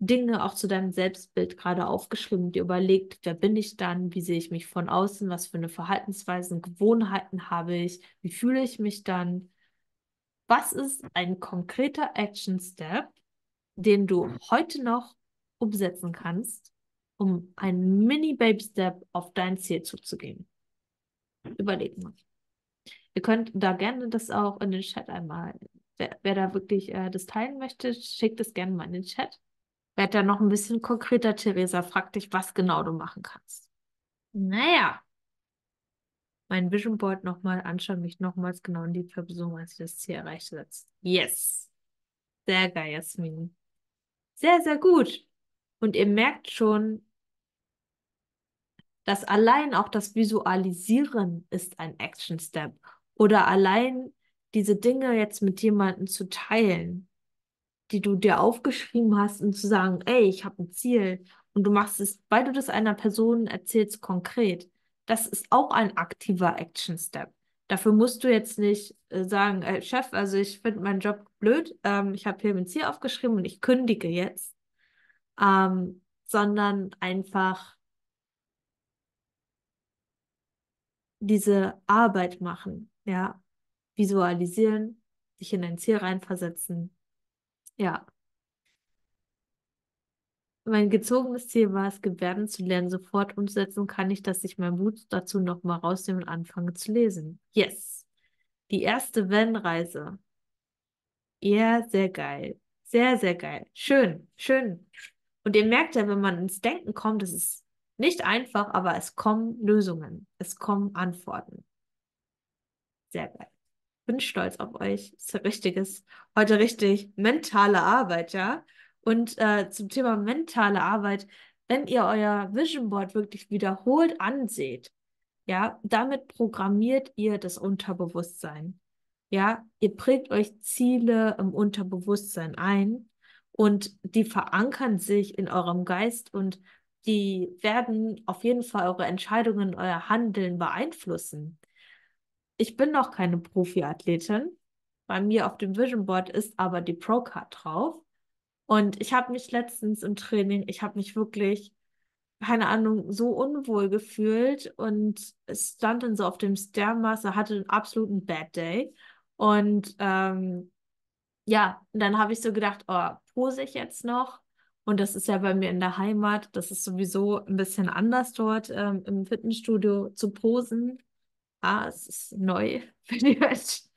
Dinge auch zu deinem Selbstbild gerade aufgeschrieben, dir überlegt, wer bin ich dann, wie sehe ich mich von außen, was für eine Verhaltensweisen, Gewohnheiten habe ich, wie fühle ich mich dann. Was ist ein konkreter Action Step, den du heute noch umsetzen kannst, um einen Mini-Baby-Step auf dein Ziel zuzugehen? Überleg mal. Ihr könnt da gerne das auch in den Chat einmal, wer, wer da wirklich äh, das teilen möchte, schickt es gerne mal in den Chat. Werd da noch ein bisschen konkreter, Theresa. Frag dich, was genau du machen kannst. Naja. Mein Vision Board nochmal anschauen, mich nochmals genau in die Person, als ich das Ziel erreicht setze. Yes. Sehr geil, Jasmin. Sehr, sehr gut. Und ihr merkt schon, dass allein auch das Visualisieren ist ein Action Step. Oder allein diese Dinge jetzt mit jemandem zu teilen, die du dir aufgeschrieben hast und zu sagen, ey, ich habe ein Ziel und du machst es, weil du das einer Person erzählst, konkret. Das ist auch ein aktiver Action Step. Dafür musst du jetzt nicht äh, sagen, äh, Chef, also ich finde meinen Job blöd, ähm, ich habe hier mein Ziel aufgeschrieben und ich kündige jetzt, ähm, sondern einfach diese Arbeit machen, ja, visualisieren, sich in ein Ziel reinversetzen. Ja. Mein gezogenes Ziel war es, Gebärden zu lernen. Sofort umsetzen kann ich, dass ich mein Mut dazu nochmal rausnehme und anfange zu lesen. Yes. Die erste Wenn-Reise. Ja, sehr geil. Sehr, sehr geil. Schön, schön. Und ihr merkt ja, wenn man ins Denken kommt, das ist nicht einfach, aber es kommen Lösungen. Es kommen Antworten. Sehr geil. Bin stolz auf euch. Das ist richtiges, heute richtig mentale Arbeit, ja. Und äh, zum Thema mentale Arbeit, wenn ihr euer Vision Board wirklich wiederholt anseht, ja, damit programmiert ihr das Unterbewusstsein. Ja, ihr prägt euch Ziele im Unterbewusstsein ein und die verankern sich in eurem Geist und die werden auf jeden Fall eure Entscheidungen, euer Handeln beeinflussen. Ich bin noch keine Profiathletin. Bei mir auf dem Vision Board ist aber die Pro-Card drauf. Und ich habe mich letztens im Training, ich habe mich wirklich, keine Ahnung, so unwohl gefühlt und stand dann so auf dem Stairmaster, hatte einen absoluten Bad Day. Und ähm, ja, und dann habe ich so gedacht, oh, pose ich jetzt noch? Und das ist ja bei mir in der Heimat, das ist sowieso ein bisschen anders dort ähm, im Fitnessstudio zu posen. Ah, es ist neu für die Menschen.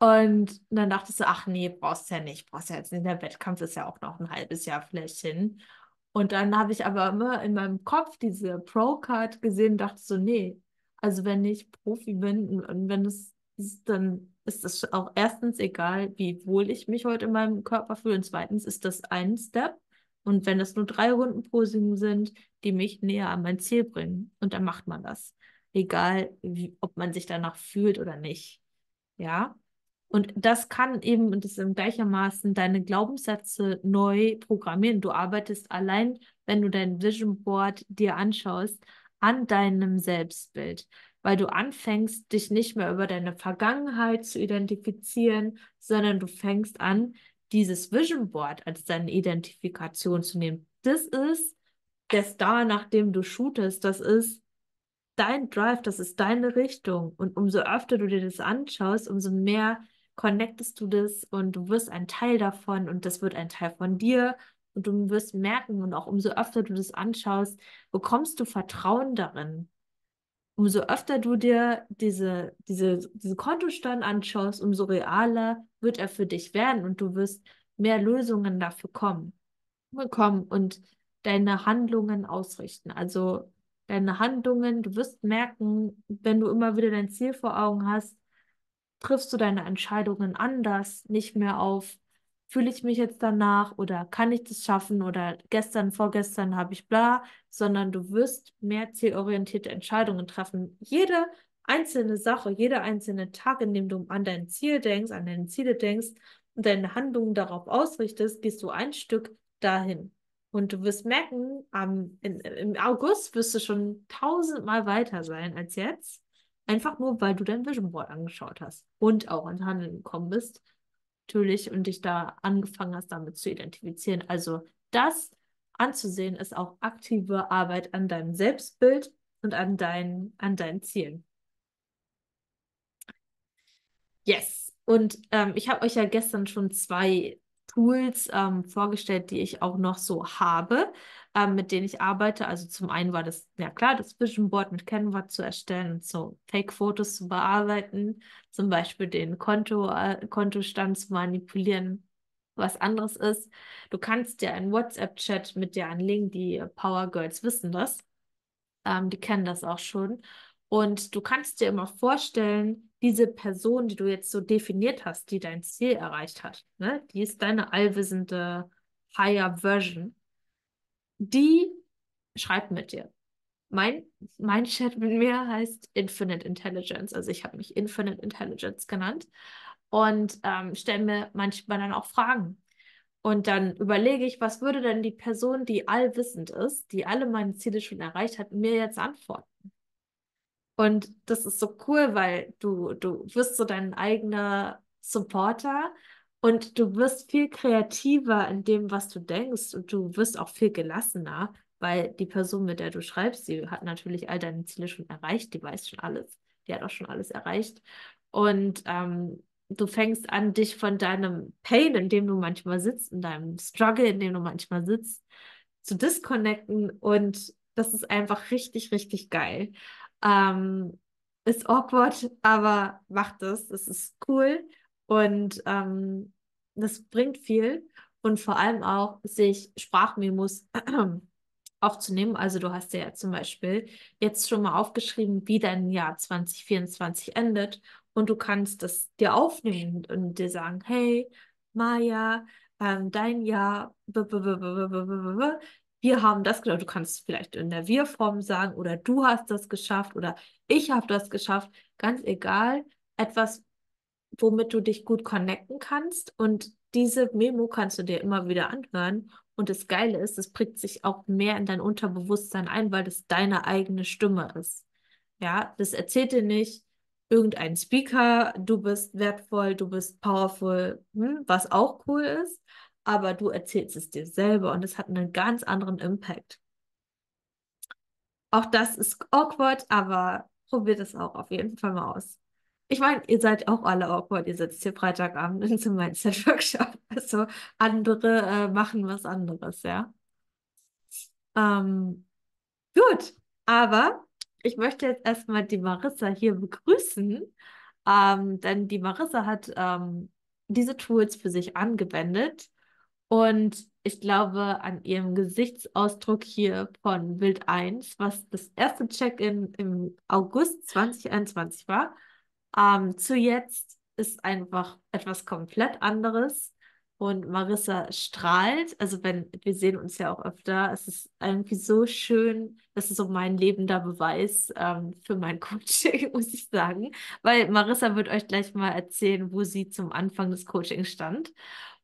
Und dann dachte ich so, ach nee, brauchst ja nicht, brauchst ja jetzt nicht. Der Wettkampf ist ja auch noch ein halbes Jahr vielleicht hin. Und dann habe ich aber immer in meinem Kopf diese Pro-Card gesehen und dachte so, nee, also wenn ich Profi bin und wenn es ist, dann ist es auch erstens egal, wie wohl ich mich heute in meinem Körper fühle und zweitens ist das ein Step und wenn es nur drei Runden Posing sind, die mich näher an mein Ziel bringen und dann macht man das, egal wie, ob man sich danach fühlt oder nicht, ja. Und das kann eben, und das ist im gleichermaßen deine Glaubenssätze neu programmieren. Du arbeitest allein, wenn du dein Vision Board dir anschaust, an deinem Selbstbild, weil du anfängst, dich nicht mehr über deine Vergangenheit zu identifizieren, sondern du fängst an, dieses Vision Board als deine Identifikation zu nehmen. Das ist der Star, nach dem du shootest. Das ist dein Drive, das ist deine Richtung. Und umso öfter du dir das anschaust, umso mehr connectest du das und du wirst ein Teil davon und das wird ein Teil von dir. Und du wirst merken, und auch umso öfter du das anschaust, bekommst du Vertrauen darin. Umso öfter du dir diese, diese, diese Kontostand anschaust, umso realer wird er für dich werden und du wirst mehr Lösungen dafür kommen, bekommen und deine Handlungen ausrichten. Also deine Handlungen, du wirst merken, wenn du immer wieder dein Ziel vor Augen hast, triffst du deine Entscheidungen anders, nicht mehr auf, fühle ich mich jetzt danach oder kann ich das schaffen oder gestern, vorgestern habe ich bla, sondern du wirst mehr zielorientierte Entscheidungen treffen. Jede einzelne Sache, jeder einzelne Tag, in dem du an dein Ziel denkst, an deine Ziele denkst und deine Handlungen darauf ausrichtest, gehst du ein Stück dahin. Und du wirst merken, am, in, im August wirst du schon tausendmal weiter sein als jetzt. Einfach nur, weil du dein Vision Board angeschaut hast und auch ins Handeln gekommen bist. Natürlich und dich da angefangen hast, damit zu identifizieren. Also das anzusehen ist auch aktive Arbeit an deinem Selbstbild und an, dein, an deinen Zielen. Yes. Und ähm, ich habe euch ja gestern schon zwei Tools ähm, vorgestellt, die ich auch noch so habe, ähm, mit denen ich arbeite. Also zum einen war das, ja klar, das Vision Board mit Canva zu erstellen und so Fake-Fotos zu bearbeiten, zum Beispiel den Konto, äh, Kontostand zu manipulieren, was anderes ist. Du kannst dir einen WhatsApp-Chat mit dir anlegen, die Power Girls wissen das. Ähm, die kennen das auch schon. Und du kannst dir immer vorstellen, diese Person, die du jetzt so definiert hast, die dein Ziel erreicht hat, ne, die ist deine allwissende Higher Version, die schreibt mit dir. Mein, mein Chat mit mir heißt Infinite Intelligence, also ich habe mich Infinite Intelligence genannt und ähm, stelle mir manchmal dann auch Fragen. Und dann überlege ich, was würde denn die Person, die allwissend ist, die alle meine Ziele schon erreicht hat, mir jetzt antworten? Und das ist so cool, weil du, du wirst so dein eigener Supporter und du wirst viel kreativer in dem, was du denkst und du wirst auch viel gelassener, weil die Person, mit der du schreibst, die hat natürlich all deine Ziele schon erreicht, die weiß schon alles, die hat auch schon alles erreicht. Und ähm, du fängst an, dich von deinem Pain, in dem du manchmal sitzt, in deinem Struggle, in dem du manchmal sitzt, zu disconnecten und das ist einfach richtig, richtig geil. Ähm, ist awkward, aber macht es. Es ist cool und ähm, das bringt viel und vor allem auch, sich Sprachmemos aufzunehmen. Also du hast ja zum Beispiel jetzt schon mal aufgeschrieben, wie dein Jahr 2024 endet und du kannst das dir aufnehmen und dir sagen, hey, Maja, ähm, dein Jahr, wir haben das geschafft. Du kannst vielleicht in der Wir-Form sagen oder du hast das geschafft oder ich habe das geschafft. Ganz egal. Etwas, womit du dich gut connecten kannst. Und diese Memo kannst du dir immer wieder anhören. Und das Geile ist, es prägt sich auch mehr in dein Unterbewusstsein ein, weil das deine eigene Stimme ist. Ja, das erzählt dir nicht irgendein Speaker, du bist wertvoll, du bist powerful, hm, was auch cool ist aber du erzählst es dir selber und es hat einen ganz anderen Impact. Auch das ist awkward, aber probiert es auch auf jeden Fall mal aus. Ich meine, ihr seid auch alle awkward. Ihr sitzt hier Freitagabend in zum Mindset-Workshop. Also andere äh, machen was anderes, ja. Ähm, gut, aber ich möchte jetzt erstmal die Marissa hier begrüßen, ähm, denn die Marissa hat ähm, diese Tools für sich angewendet und ich glaube, an ihrem Gesichtsausdruck hier von Bild 1, was das erste Check-in im August 2021 war, ähm, zu jetzt ist einfach etwas komplett anderes. Und Marissa strahlt. Also, wenn wir sehen uns ja auch öfter, es ist irgendwie so schön. Das ist so mein lebender Beweis ähm, für mein Coaching, muss ich sagen. Weil Marissa wird euch gleich mal erzählen, wo sie zum Anfang des Coachings stand.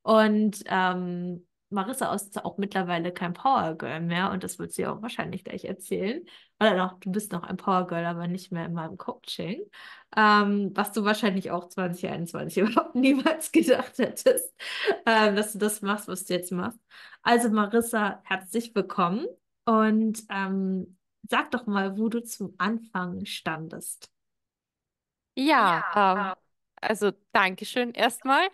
Und ähm, Marissa ist auch mittlerweile kein Power Girl mehr und das wird sie auch wahrscheinlich gleich erzählen. Oder noch, du bist noch ein Power Girl, aber nicht mehr in meinem Coaching. Ähm, was du wahrscheinlich auch 2021 überhaupt niemals gedacht hättest, ähm, dass du das machst, was du jetzt machst. Also Marissa, herzlich willkommen und ähm, sag doch mal, wo du zum Anfang standest. Ja, ähm, also Dankeschön erstmal.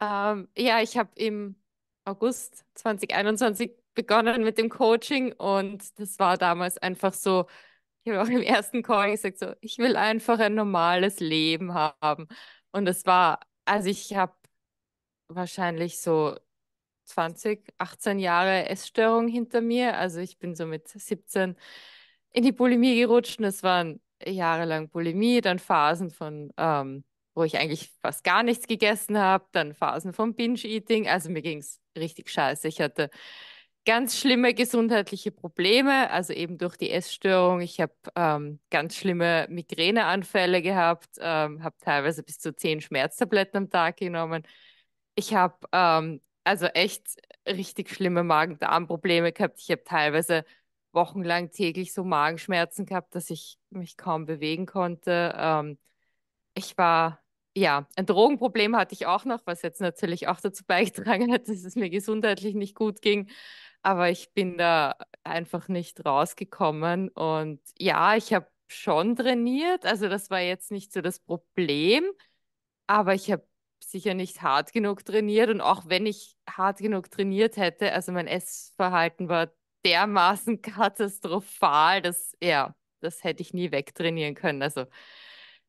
Ähm, ja, ich habe im August 2021 begonnen mit dem Coaching und das war damals einfach so, ich habe auch im ersten Call gesagt, so, ich will einfach ein normales Leben haben. Und es war, also ich habe wahrscheinlich so 20, 18 Jahre Essstörung hinter mir. Also ich bin so mit 17 in die Bulimie gerutscht und es waren jahrelang Bulimie, dann Phasen von ähm, wo ich eigentlich fast gar nichts gegessen habe, dann Phasen von Binge-Eating. Also mir ging es richtig scheiße. Ich hatte ganz schlimme gesundheitliche Probleme, also eben durch die Essstörung. Ich habe ähm, ganz schlimme Migräneanfälle gehabt, ähm, habe teilweise bis zu zehn Schmerztabletten am Tag genommen. Ich habe ähm, also echt richtig schlimme Magen-Darm-Probleme gehabt. Ich habe teilweise wochenlang täglich so Magenschmerzen gehabt, dass ich mich kaum bewegen konnte. Ähm, ich war, ja, ein Drogenproblem hatte ich auch noch, was jetzt natürlich auch dazu beigetragen hat, dass es mir gesundheitlich nicht gut ging. Aber ich bin da einfach nicht rausgekommen. Und ja, ich habe schon trainiert. Also das war jetzt nicht so das Problem. Aber ich habe sicher nicht hart genug trainiert. Und auch wenn ich hart genug trainiert hätte, also mein Essverhalten war dermaßen katastrophal, dass, ja, das hätte ich nie wegtrainieren können. Also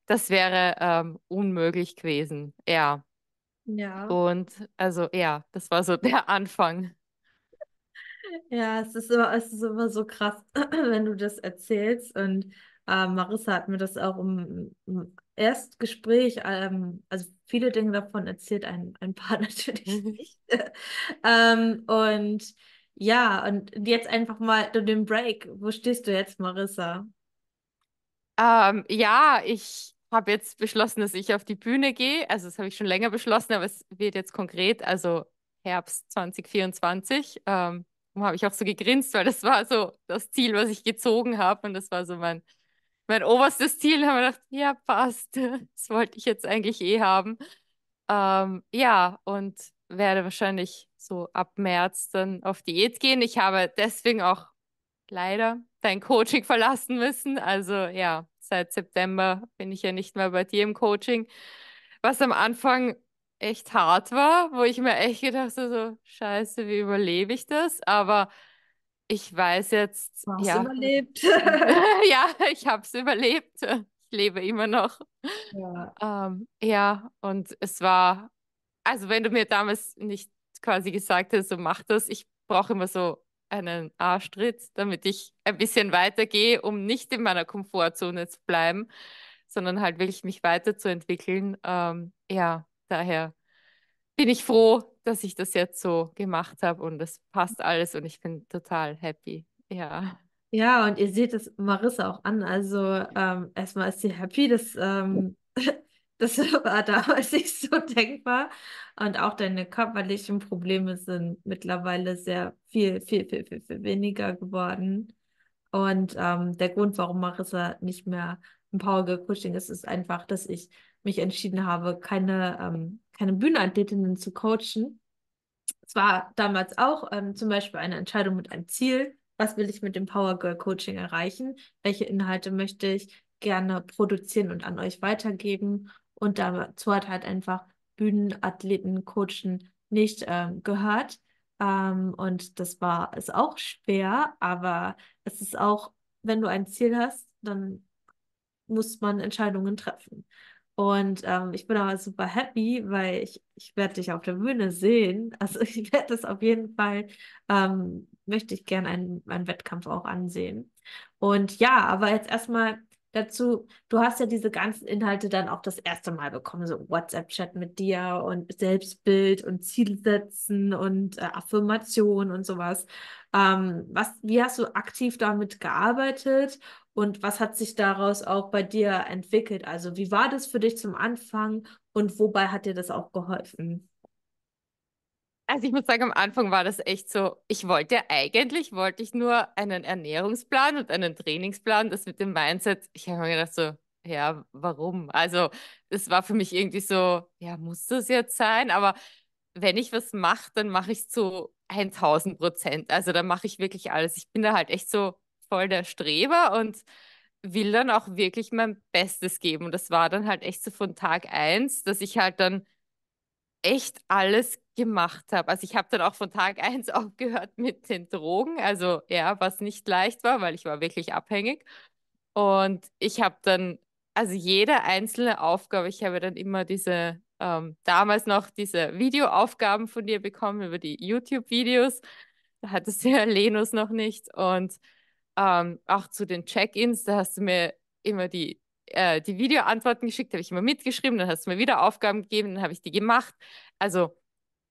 das wäre ähm, unmöglich gewesen. Ja. Ja. Und also ja, das war so der Anfang. Ja, es ist immer, es ist immer so krass, wenn du das erzählst. Und äh, Marissa hat mir das auch im, im Erstgespräch, ähm, also viele Dinge davon erzählt, ein, ein paar natürlich nicht. ähm, und ja, und jetzt einfach mal den Break. Wo stehst du jetzt, Marissa? Ähm, ja, ich habe jetzt beschlossen, dass ich auf die Bühne gehe. Also das habe ich schon länger beschlossen, aber es wird jetzt konkret, also Herbst 2024. Ähm, habe ich auch so gegrinst, weil das war so das Ziel, was ich gezogen habe und das war so mein, mein oberstes Ziel. Da habe ich gedacht, ja, passt. Das wollte ich jetzt eigentlich eh haben. Ähm, ja, und werde wahrscheinlich so ab März dann auf Diät gehen. Ich habe deswegen auch leider dein Coaching verlassen müssen. Also ja, seit September bin ich ja nicht mehr bei dir im Coaching, was am Anfang echt hart war, wo ich mir echt gedacht habe, so, scheiße, wie überlebe ich das? Aber ich weiß jetzt, Du hast ja, überlebt. ja, ich habe es überlebt. Ich lebe immer noch. Ja. Ähm, ja, und es war, also wenn du mir damals nicht quasi gesagt hättest, so mach das, ich brauche immer so einen Arschtritt, damit ich ein bisschen weitergehe, um nicht in meiner Komfortzone zu bleiben, sondern halt wirklich mich weiterzuentwickeln. Ähm, ja, daher bin ich froh, dass ich das jetzt so gemacht habe und es passt alles und ich bin total happy. Ja. Ja, und ihr seht es Marissa auch an. Also ähm, erstmal ist sie happy, dass ähm, das war damals nicht so denkbar. Und auch deine körperlichen Probleme sind mittlerweile sehr viel, viel, viel, viel, viel weniger geworden. Und ähm, der Grund, warum Marissa nicht mehr im Power Girl Coaching ist, ist einfach, dass ich mich entschieden habe, keine, ähm, keine Bühnenathletinnen zu coachen. Es war damals auch ähm, zum Beispiel eine Entscheidung mit einem Ziel. Was will ich mit dem Power Girl Coaching erreichen? Welche Inhalte möchte ich gerne produzieren und an euch weitergeben? Und dazu hat halt einfach Bühnenathleten coachen nicht ähm, gehört. Ähm, und das war ist auch schwer, aber es ist auch, wenn du ein Ziel hast, dann muss man Entscheidungen treffen. Und ähm, ich bin aber super happy, weil ich, ich werde dich auf der Bühne sehen. Also ich werde das auf jeden Fall, ähm, möchte ich gerne einen, einen Wettkampf auch ansehen. Und ja, aber jetzt erstmal dazu, du hast ja diese ganzen Inhalte dann auch das erste Mal bekommen, so WhatsApp-Chat mit dir und Selbstbild und Zielsetzen und äh, Affirmation und sowas. Ähm, was, wie hast du aktiv damit gearbeitet und was hat sich daraus auch bei dir entwickelt? Also wie war das für dich zum Anfang und wobei hat dir das auch geholfen? Also ich muss sagen, am Anfang war das echt so, ich wollte eigentlich, wollte ich nur einen Ernährungsplan und einen Trainingsplan, das mit dem Mindset, ich habe mir gedacht so, ja, warum? Also es war für mich irgendwie so, ja, muss das jetzt sein? Aber wenn ich was mache, dann mache ich es zu 1000 Prozent. Also da mache ich wirklich alles. Ich bin da halt echt so voll der Streber und will dann auch wirklich mein Bestes geben. Und das war dann halt echt so von Tag eins, dass ich halt dann echt alles gemacht habe. Also ich habe dann auch von Tag eins aufgehört mit den Drogen. Also ja, was nicht leicht war, weil ich war wirklich abhängig. Und ich habe dann, also jede einzelne Aufgabe, ich habe dann immer diese, ähm, damals noch diese Videoaufgaben von dir bekommen über die YouTube-Videos. Da hattest du ja Lenus noch nicht. Und ähm, auch zu den Check-ins, da hast du mir immer die, äh, die Videoantworten geschickt, habe ich immer mitgeschrieben, dann hast du mir wieder Aufgaben gegeben, dann habe ich die gemacht. Also,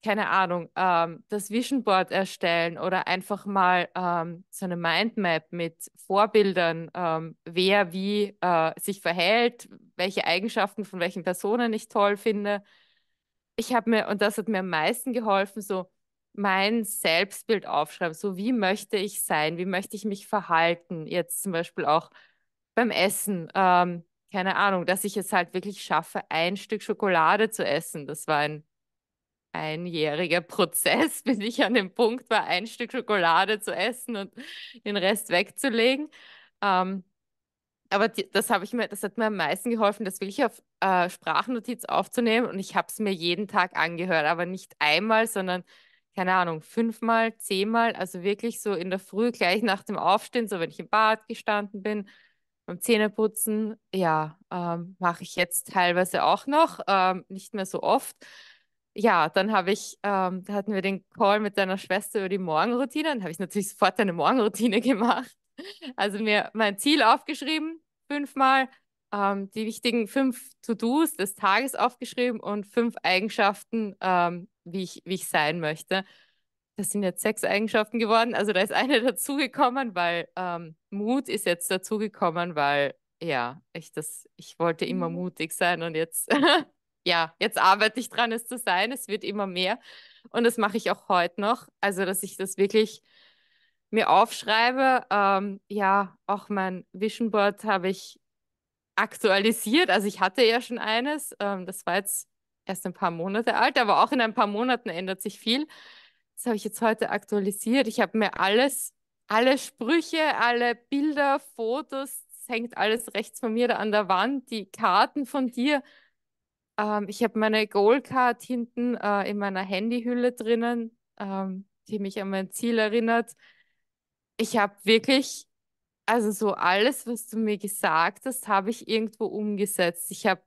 keine Ahnung, ähm, das Vision Board erstellen oder einfach mal ähm, so eine Mindmap mit Vorbildern, ähm, wer wie äh, sich verhält, welche Eigenschaften von welchen Personen ich toll finde. Ich habe mir, und das hat mir am meisten geholfen, so mein Selbstbild aufschreibe. So, wie möchte ich sein? Wie möchte ich mich verhalten? Jetzt zum Beispiel auch beim Essen. Ähm, keine Ahnung, dass ich es halt wirklich schaffe, ein Stück Schokolade zu essen. Das war ein einjähriger Prozess, bis ich an dem Punkt war, ein Stück Schokolade zu essen und den Rest wegzulegen. Ähm, aber die, das habe ich mir, das hat mir am meisten geholfen, das wirklich auf äh, Sprachnotiz aufzunehmen und ich habe es mir jeden Tag angehört, aber nicht einmal, sondern keine Ahnung, fünfmal, zehnmal, also wirklich so in der Früh gleich nach dem Aufstehen, so wenn ich im Bad gestanden bin, beim Zähneputzen, ja, ähm, mache ich jetzt teilweise auch noch, ähm, nicht mehr so oft. Ja, dann habe ich, ähm, da hatten wir den Call mit deiner Schwester über die Morgenroutine, dann habe ich natürlich sofort eine Morgenroutine gemacht. Also mir mein Ziel aufgeschrieben, fünfmal, ähm, die wichtigen fünf To-Dos des Tages aufgeschrieben und fünf Eigenschaften, ähm, wie ich, wie ich sein möchte. Das sind jetzt sechs Eigenschaften geworden. Also da ist eine dazugekommen, weil ähm, Mut ist jetzt dazugekommen, weil ja, ich das, ich wollte immer mhm. mutig sein und jetzt, ja, jetzt arbeite ich dran, es zu sein. Es wird immer mehr. Und das mache ich auch heute noch. Also, dass ich das wirklich mir aufschreibe. Ähm, ja, auch mein Vision Board habe ich aktualisiert. Also ich hatte ja schon eines. Ähm, das war jetzt erst ein paar Monate alt, aber auch in ein paar Monaten ändert sich viel. Das habe ich jetzt heute aktualisiert. Ich habe mir alles, alle Sprüche, alle Bilder, Fotos, hängt alles rechts von mir da an der Wand, die Karten von dir. Ähm, ich habe meine Goal-Card hinten äh, in meiner Handyhülle drinnen, ähm, die mich an mein Ziel erinnert ich habe wirklich, also so alles, was du mir gesagt hast, habe ich irgendwo umgesetzt. Ich habe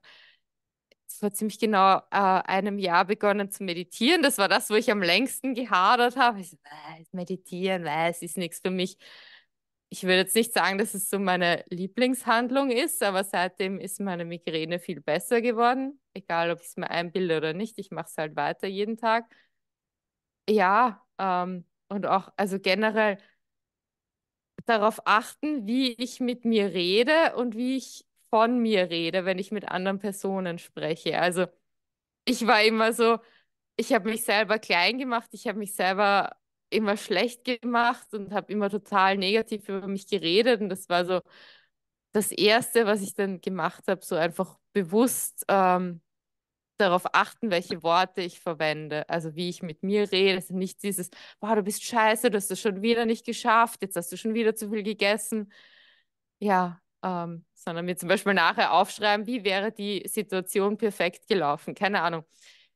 vor ziemlich genau äh, einem Jahr begonnen zu meditieren. Das war das, wo ich am längsten gehadert habe. So, äh, meditieren, äh, es ist nichts für mich. Ich würde jetzt nicht sagen, dass es so meine Lieblingshandlung ist, aber seitdem ist meine Migräne viel besser geworden. Egal, ob ich es mir einbilde oder nicht, ich mache es halt weiter jeden Tag. Ja, ähm, und auch, also generell, darauf achten, wie ich mit mir rede und wie ich von mir rede, wenn ich mit anderen Personen spreche. Also ich war immer so, ich habe mich selber klein gemacht, ich habe mich selber immer schlecht gemacht und habe immer total negativ über mich geredet. Und das war so das Erste, was ich dann gemacht habe, so einfach bewusst ähm, darauf achten, welche Worte ich verwende, also wie ich mit mir rede. Also nicht dieses, boah, du bist scheiße, du hast es schon wieder nicht geschafft, jetzt hast du schon wieder zu viel gegessen. Ja, ähm, sondern mir zum Beispiel nachher aufschreiben, wie wäre die Situation perfekt gelaufen. Keine Ahnung.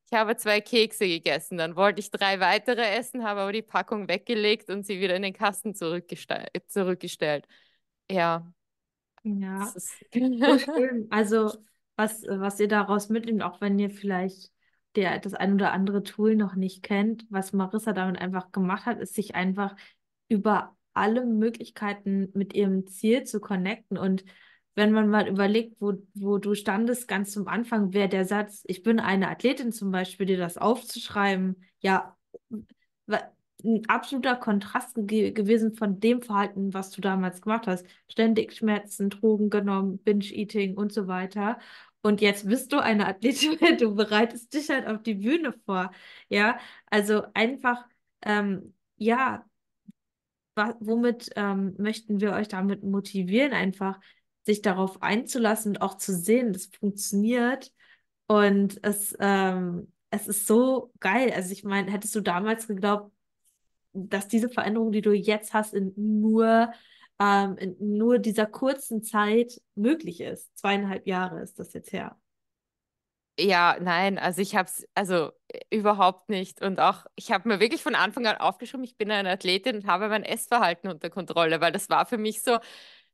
Ich habe zwei Kekse gegessen, dann wollte ich drei weitere essen, habe aber die Packung weggelegt und sie wieder in den Kasten zurückgestellt. Ja. Ja, so schön. Also was, was ihr daraus mitnehmt, auch wenn ihr vielleicht der, das ein oder andere Tool noch nicht kennt. Was Marissa damit einfach gemacht hat, ist sich einfach über alle Möglichkeiten mit ihrem Ziel zu connecten. Und wenn man mal überlegt, wo, wo du standest ganz zum Anfang, wäre der Satz, ich bin eine Athletin zum Beispiel, dir das aufzuschreiben, ja, ein absoluter Kontrast ge gewesen von dem Verhalten, was du damals gemacht hast. Ständig Schmerzen, Drogen genommen, Binge-Eating und so weiter. Und jetzt bist du eine Athletin, du bereitest dich halt auf die Bühne vor. Ja, also einfach, ähm, ja, womit ähm, möchten wir euch damit motivieren, einfach sich darauf einzulassen und auch zu sehen, das funktioniert. Und es, ähm, es ist so geil. Also ich meine, hättest du damals geglaubt, dass diese Veränderung, die du jetzt hast, in nur, ähm, in nur dieser kurzen Zeit möglich ist. Zweieinhalb Jahre ist das jetzt her. Ja, nein, also ich habe es, also äh, überhaupt nicht. Und auch, ich habe mir wirklich von Anfang an aufgeschrieben, ich bin eine Athletin und habe mein Essverhalten unter Kontrolle, weil das war für mich so,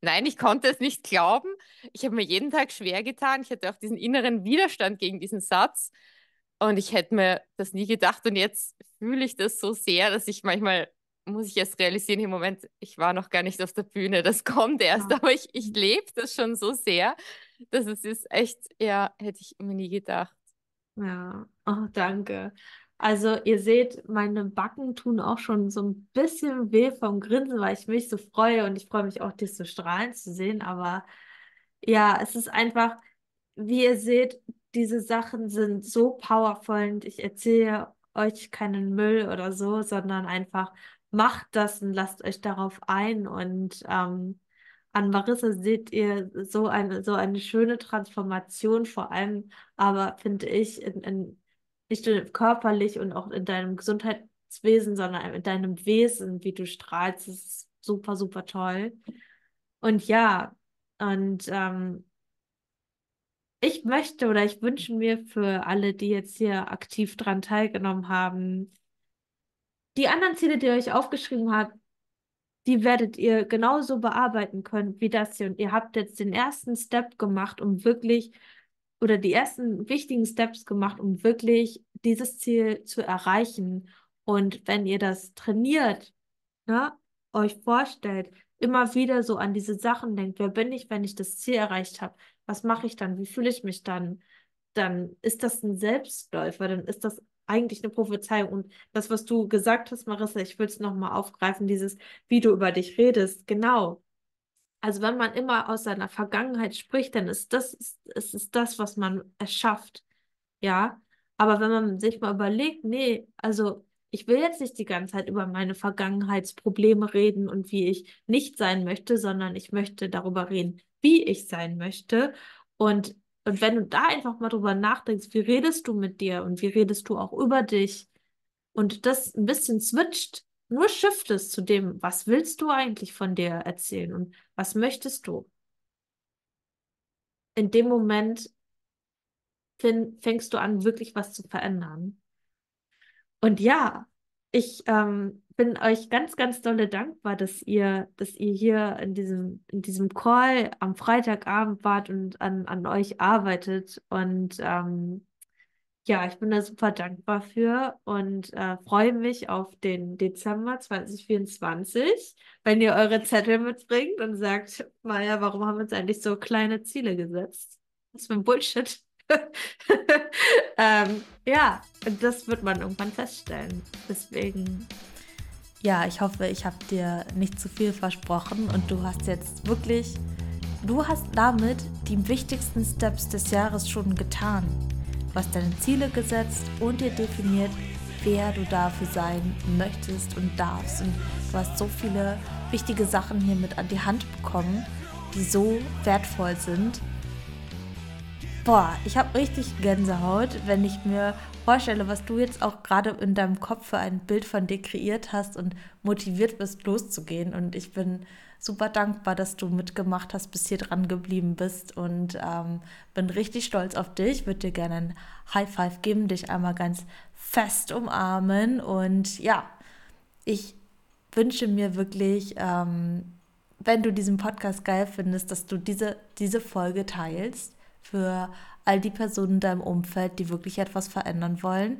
nein, ich konnte es nicht glauben. Ich habe mir jeden Tag schwer getan. Ich hatte auch diesen inneren Widerstand gegen diesen Satz. Und ich hätte mir das nie gedacht. Und jetzt fühle ich das so sehr, dass ich manchmal, muss ich erst realisieren, im Moment, ich war noch gar nicht auf der Bühne, das kommt erst. Ja. Aber ich, ich lebe das schon so sehr, dass es ist echt, ja, hätte ich mir nie gedacht. Ja, oh, danke. Also ihr seht, meine Backen tun auch schon so ein bisschen weh vom Grinsen, weil ich mich so freue und ich freue mich auch, dich so strahlen zu sehen. Aber ja, es ist einfach, wie ihr seht, diese Sachen sind so powerful und ich erzähle euch keinen Müll oder so, sondern einfach macht das und lasst euch darauf ein. Und ähm, an Marissa seht ihr so eine, so eine schöne Transformation, vor allem aber finde ich, in, in, nicht nur körperlich und auch in deinem Gesundheitswesen, sondern in deinem Wesen, wie du strahlst, ist super, super toll. Und ja, und ähm, ich möchte oder ich wünsche mir für alle, die jetzt hier aktiv dran teilgenommen haben, die anderen Ziele, die ihr euch aufgeschrieben habt, die werdet ihr genauso bearbeiten können wie das hier. Und ihr habt jetzt den ersten Step gemacht, um wirklich, oder die ersten wichtigen Steps gemacht, um wirklich dieses Ziel zu erreichen. Und wenn ihr das trainiert, ne, euch vorstellt, immer wieder so an diese Sachen denkt, wer bin ich, wenn ich das Ziel erreicht habe? Was mache ich dann? Wie fühle ich mich dann? Dann ist das ein Selbstläufer, dann ist das eigentlich eine Prophezeiung. Und das, was du gesagt hast, Marissa, ich will es nochmal aufgreifen, dieses, wie du über dich redest, genau. Also wenn man immer aus seiner Vergangenheit spricht, dann ist das, ist, ist, ist das, was man erschafft. Ja. Aber wenn man sich mal überlegt, nee, also ich will jetzt nicht die ganze Zeit über meine Vergangenheitsprobleme reden und wie ich nicht sein möchte, sondern ich möchte darüber reden, wie ich sein möchte. Und, und wenn du da einfach mal drüber nachdenkst, wie redest du mit dir und wie redest du auch über dich und das ein bisschen switcht, nur shiftest zu dem, was willst du eigentlich von dir erzählen und was möchtest du? In dem Moment fängst du an, wirklich was zu verändern. Und ja, ich ähm, bin euch ganz, ganz dolle dankbar, dass ihr, dass ihr hier in diesem, in diesem Call am Freitagabend wart und an, an euch arbeitet. Und ähm, ja, ich bin da super dankbar für und äh, freue mich auf den Dezember 2024, wenn ihr eure Zettel mitbringt und sagt, Maja, warum haben wir uns eigentlich so kleine Ziele gesetzt? Was für ein Bullshit. ähm, ja, das wird man irgendwann feststellen. Deswegen. Ja, ich hoffe, ich habe dir nicht zu viel versprochen und du hast jetzt wirklich, du hast damit die wichtigsten Steps des Jahres schon getan. Du hast deine Ziele gesetzt und dir definiert, wer du dafür sein möchtest und darfst. Und du hast so viele wichtige Sachen hier mit an die Hand bekommen, die so wertvoll sind Boah, ich habe richtig Gänsehaut, wenn ich mir vorstelle, was du jetzt auch gerade in deinem Kopf für ein Bild von dir kreiert hast und motiviert bist, loszugehen. Und ich bin super dankbar, dass du mitgemacht hast, bis hier dran geblieben bist und ähm, bin richtig stolz auf dich. Würde dir gerne ein High Five geben, dich einmal ganz fest umarmen. Und ja, ich wünsche mir wirklich, ähm, wenn du diesen Podcast geil findest, dass du diese, diese Folge teilst für all die Personen in deinem Umfeld, die wirklich etwas verändern wollen.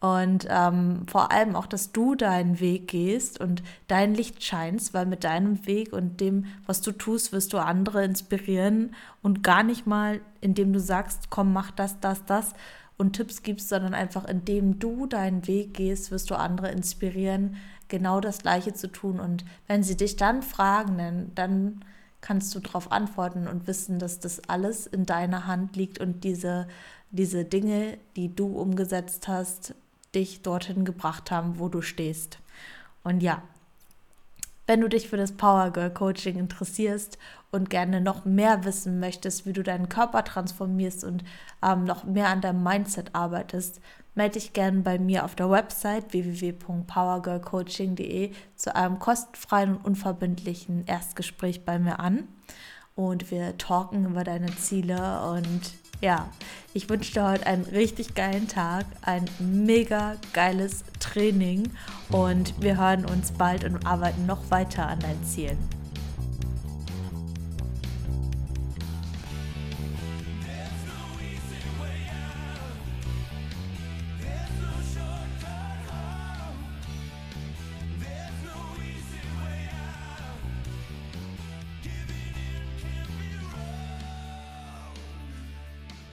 Und ähm, vor allem auch, dass du deinen Weg gehst und dein Licht scheinst, weil mit deinem Weg und dem, was du tust, wirst du andere inspirieren und gar nicht mal, indem du sagst, komm, mach das, das, das und Tipps gibst, sondern einfach, indem du deinen Weg gehst, wirst du andere inspirieren, genau das Gleiche zu tun. Und wenn sie dich dann fragen, dann, dann kannst du darauf antworten und wissen, dass das alles in deiner Hand liegt und diese, diese Dinge, die du umgesetzt hast, dich dorthin gebracht haben, wo du stehst. Und ja, wenn du dich für das Power Girl Coaching interessierst und gerne noch mehr wissen möchtest, wie du deinen Körper transformierst und ähm, noch mehr an deinem Mindset arbeitest, melde dich gerne bei mir auf der Website www.powergirlcoaching.de zu einem kostenfreien und unverbindlichen Erstgespräch bei mir an. Und wir talken über deine Ziele und ja, ich wünsche dir heute einen richtig geilen Tag, ein mega geiles Training und wir hören uns bald und arbeiten noch weiter an deinen Zielen.